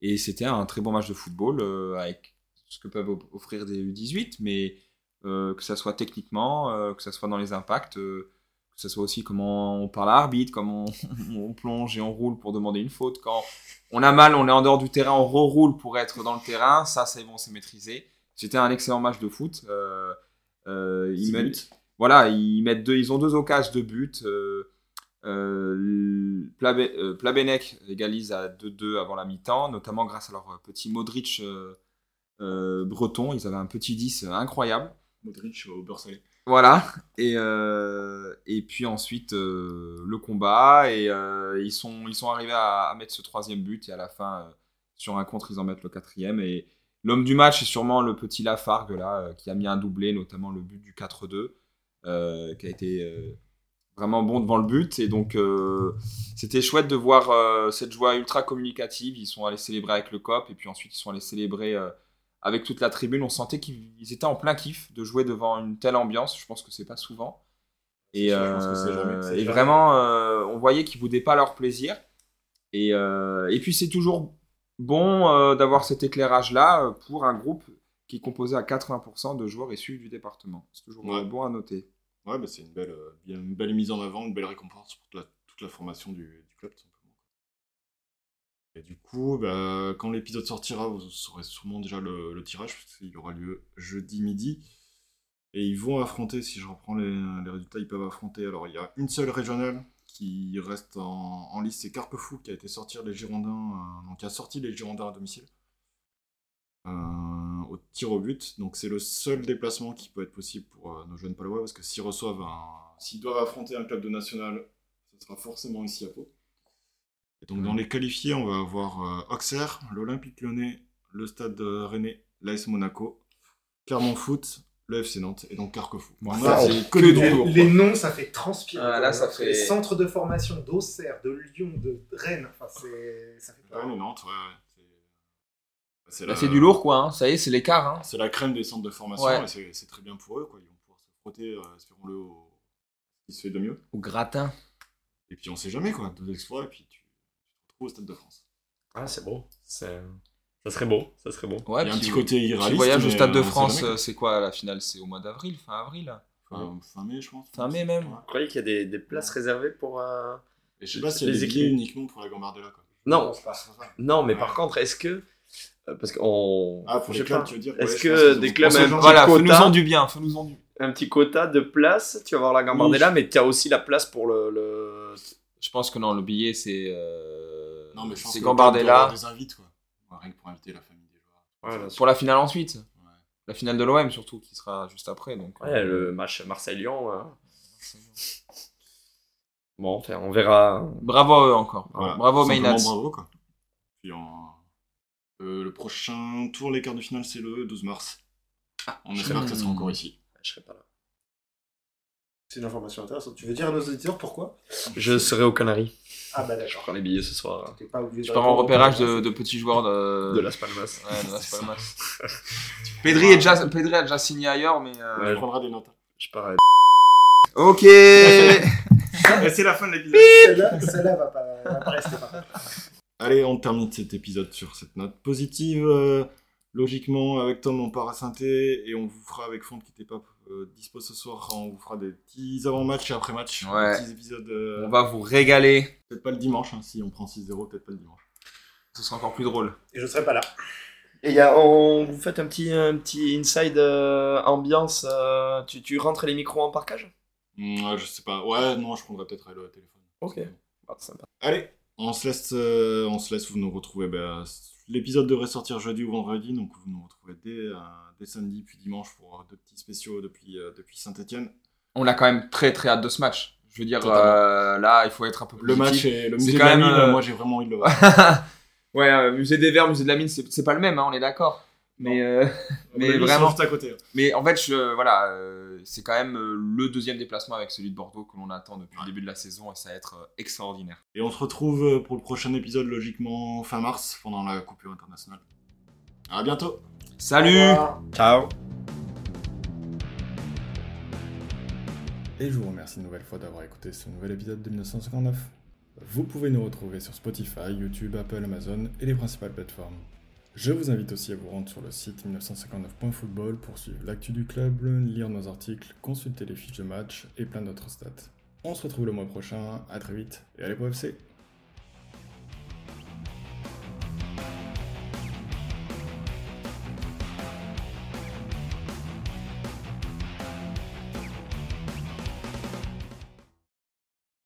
C: Et c'était un très bon match de football euh, avec ce que peuvent off- offrir des U18, mais euh, que ça soit techniquement, euh, que ça soit dans les impacts, euh, que ça soit aussi comment on parle à l'arbitre, comment on, on plonge et on roule pour demander une faute. Quand on a mal, on est en dehors du terrain, on reroule pour être dans le terrain. Ça, c'est bon, c'est maîtrisé. C'était un excellent match de foot. Euh, euh, ils
A: buts.
C: voilà, ils mettent deux, ils ont deux occasions de but. Euh, euh, euh, égalise à 2-2 avant la mi-temps, notamment grâce à leur petit Modric euh, euh, breton. Ils avaient un petit 10 incroyable.
A: Modric au beurre salé.
C: Voilà. Et, euh, et puis ensuite, euh, le combat. Et euh, ils, sont, ils sont arrivés à, mettre ce troisième but. Et à la fin, sur un contre, ils en mettent le quatrième. Et l'homme du match est sûrement le petit Lafargue, là, qui a mis un doublé, notamment le but du 4-2, euh, qui a été vraiment bon devant le but. Et donc, c'était chouette de voir cette joie ultra communicative. Ils sont allés célébrer avec le COP. Et puis ensuite, ils sont allés célébrer. Avec toute la tribune, on sentait qu'ils étaient en plein kiff de jouer devant une telle ambiance. Je pense que c'est pas souvent. Et, euh,
A: jamais-
C: et vraiment, euh, on voyait qu'ils boudaient pas leur plaisir. Et, euh, et puis c'est toujours bon euh, d'avoir cet éclairage-là pour un groupe qui est composé à 80% de joueurs issus du département. C'est toujours
A: Ouais.
C: bon à noter.
A: Ouais, bah, c'est une belle, bien- une belle mise en avant, une belle récompense pour toute la, toute la formation du, du club. Et du coup, bah, quand l'épisode sortira, vous saurez sûrement déjà le, tirage, parce qu'il aura lieu jeudi midi. Et ils vont affronter, si je reprends les, résultats, ils peuvent affronter. Alors, il y a une seule régionale qui reste en, liste, c'est Carquefou, qui a été sortir les Girondins, euh, donc qui a sorti les Girondins à domicile. euh, au tir au but. Donc c'est le seul déplacement qui peut être possible pour euh, nos jeunes palois, parce que s'ils reçoivent. S'ils doivent affronter un club de national, ce sera forcément ici à Pau. Et donc dans les qualifiés, on va avoir euh, Auxerre, l'Olympique Lyonnais, le Stade euh, Rennais, l'AS Monaco, Clermont Foot, le FC Nantes et donc Carquefou.
C: Que
A: que
B: Les, noms, ça fait transpirer.
C: Ah, là, ça
B: Parce que
C: fait-
B: Les centres de formation d'Auxerre, de Lyon, de Rennes, enfin, ça fait peur.
A: Ouais, mais Nantes, ouais, ouais. C'est- la-
C: du lourd, quoi. hein. Ça y est, c'est l'écart. Hein.
A: C'est la crème des centres de formation
C: Ouais.
A: et c'est très bien pour eux. Quoi. Ils vont pouvoir se frotter, euh, espérons-le, au... ce qui se fait de mieux.
C: Au gratin.
A: Et puis on sait jamais, quoi. Deux exploits et puis tu, au Stade de France.
D: Ah, c'est beau. C'est- Ça serait beau. Ça serait beau.
C: Ouais,
A: Il y a un petit côté irréaliste.
C: le voyage au Stade de
A: euh,
C: France, euh, c'est quoi la finale? C'est au mois d'avril, fin avril?
A: Fin mai, je pense.
C: Fin mai, même.
D: Vous croyez qu'il y a des, des places réservées pour. euh,
A: Et je sais pas s'il y a des
D: équipes.
A: uniquement pour la Gambardella. Quoi.
D: Non, non, mais
A: Ouais.
D: par contre, est-ce que. euh, Parce qu'on.
A: Ah, pour
D: je
A: les
D: sais
A: clubs,
D: pas.
A: tu veux dire
D: Est-ce
A: Ouais,
D: que des clubs pas
C: Voilà,
D: le
C: fais-nous
D: quota
C: en du bien, fais-nous en du
D: un petit quota de place, tu vas voir la Gambardella, mais tu as aussi la place pour le.
C: Pense que non, le billet c'est. euh,
A: Non, mais je pense
C: c'est
A: que
C: Gambardella.
A: des invites, quoi. Ouais, Rien que pour inviter la famille des joueurs.
D: Ouais,
C: Pour la finale ensuite.
A: Ouais.
C: La finale de l'OM surtout, qui sera juste après. Donc,
D: Ouais, le match Marseille-Lyon. euh. Bon, enfin, on verra.
C: Bravo à eux encore.
A: Voilà.
C: Bravo Maynats.
A: Bravo, quoi. Puis en- euh, le prochain tour, les quarts de finale, c'est le 12 mars. on espère que ça sera encore ici.
D: Je serai pas là.
B: C'est une information intéressante. Tu veux dire à nos auditeurs pourquoi
D: Je serai aux Canaries.
B: Ah bah
D: Je
B: d'accord.
D: prends les billets ce soir.
B: Pas
C: Je pars en repérage de, de petits joueurs de,
D: De Las Palmas.
C: Ouais, de Las Palmas. Pedri, est déjà, Pedri a déjà signé ailleurs, mais. euh,
D: Ouais.
A: On prendra des notes.
D: Je pars à-
C: Ok
A: c'est la fin de l'épisode.
B: Celle-là, celle-là va pas, va pas rester par.
A: Allez, on termine cet épisode sur cette note positive. Euh, logiquement, avec Tom, on part à saint et on vous fera avec Fond qui n'était pas euh, dispo ce soir. On vous fera des petits avant-matchs et après-matchs.
C: Ouais.
A: Des petits épisodes. euh,
C: On va vous régaler.
A: Peut-être pas le dimanche, hein, si on prend 6-0, peut-être pas le dimanche.
C: Ce sera encore plus drôle.
B: Et je serai pas là.
D: Et y a, on, vous faites un petit, un petit inside euh, ambiance. euh, tu, tu rentres les micros en parcage?
A: Ouais, je sais pas. Ouais, non, je prendrai peut-être le téléphone.
D: Ok. Ah, sympa.
A: Allez, on se laisse, euh, on se laisse vous nous retrouver. ben, L'épisode devrait sortir jeudi ou vendredi, donc vous nous retrouvez dès, euh, dès samedi puis dimanche pour euh, de petits spéciaux depuis, euh, depuis Saint-Etienne.
C: On a quand même très très hâte de ce match. Je veux dire, là, il faut être un peu
A: Le
C: positif.
A: match et le musée de la mine, moi j'ai vraiment envie de le voir.
C: ouais, musée des Verts, musée de la mine, c'est c'est pas le même, hein, on est d'accord. Mais, euh, mais vraiment.
A: à côté. hein.
C: mais en fait, je, voilà, euh, c'est quand même euh, le deuxième déplacement avec celui de Bordeaux que l'on attend depuis le début de la saison et ça va être euh, extraordinaire.
A: Et on se retrouve euh, pour le prochain épisode, logiquement fin mars, pendant la coupure internationale. À bientôt
C: Salut.
D: Ciao
A: Et je vous remercie une nouvelle fois d'avoir écouté ce nouvel épisode de 1959. Vous pouvez nous retrouver sur Spotify, YouTube, Apple, Amazon et les principales plateformes. Je vous invite aussi à vous rendre sur le site 1959.football pour suivre l'actu du club, lire nos articles, consulter les fiches de match et plein d'autres stats. On se retrouve le mois prochain, à très vite et allez pour FC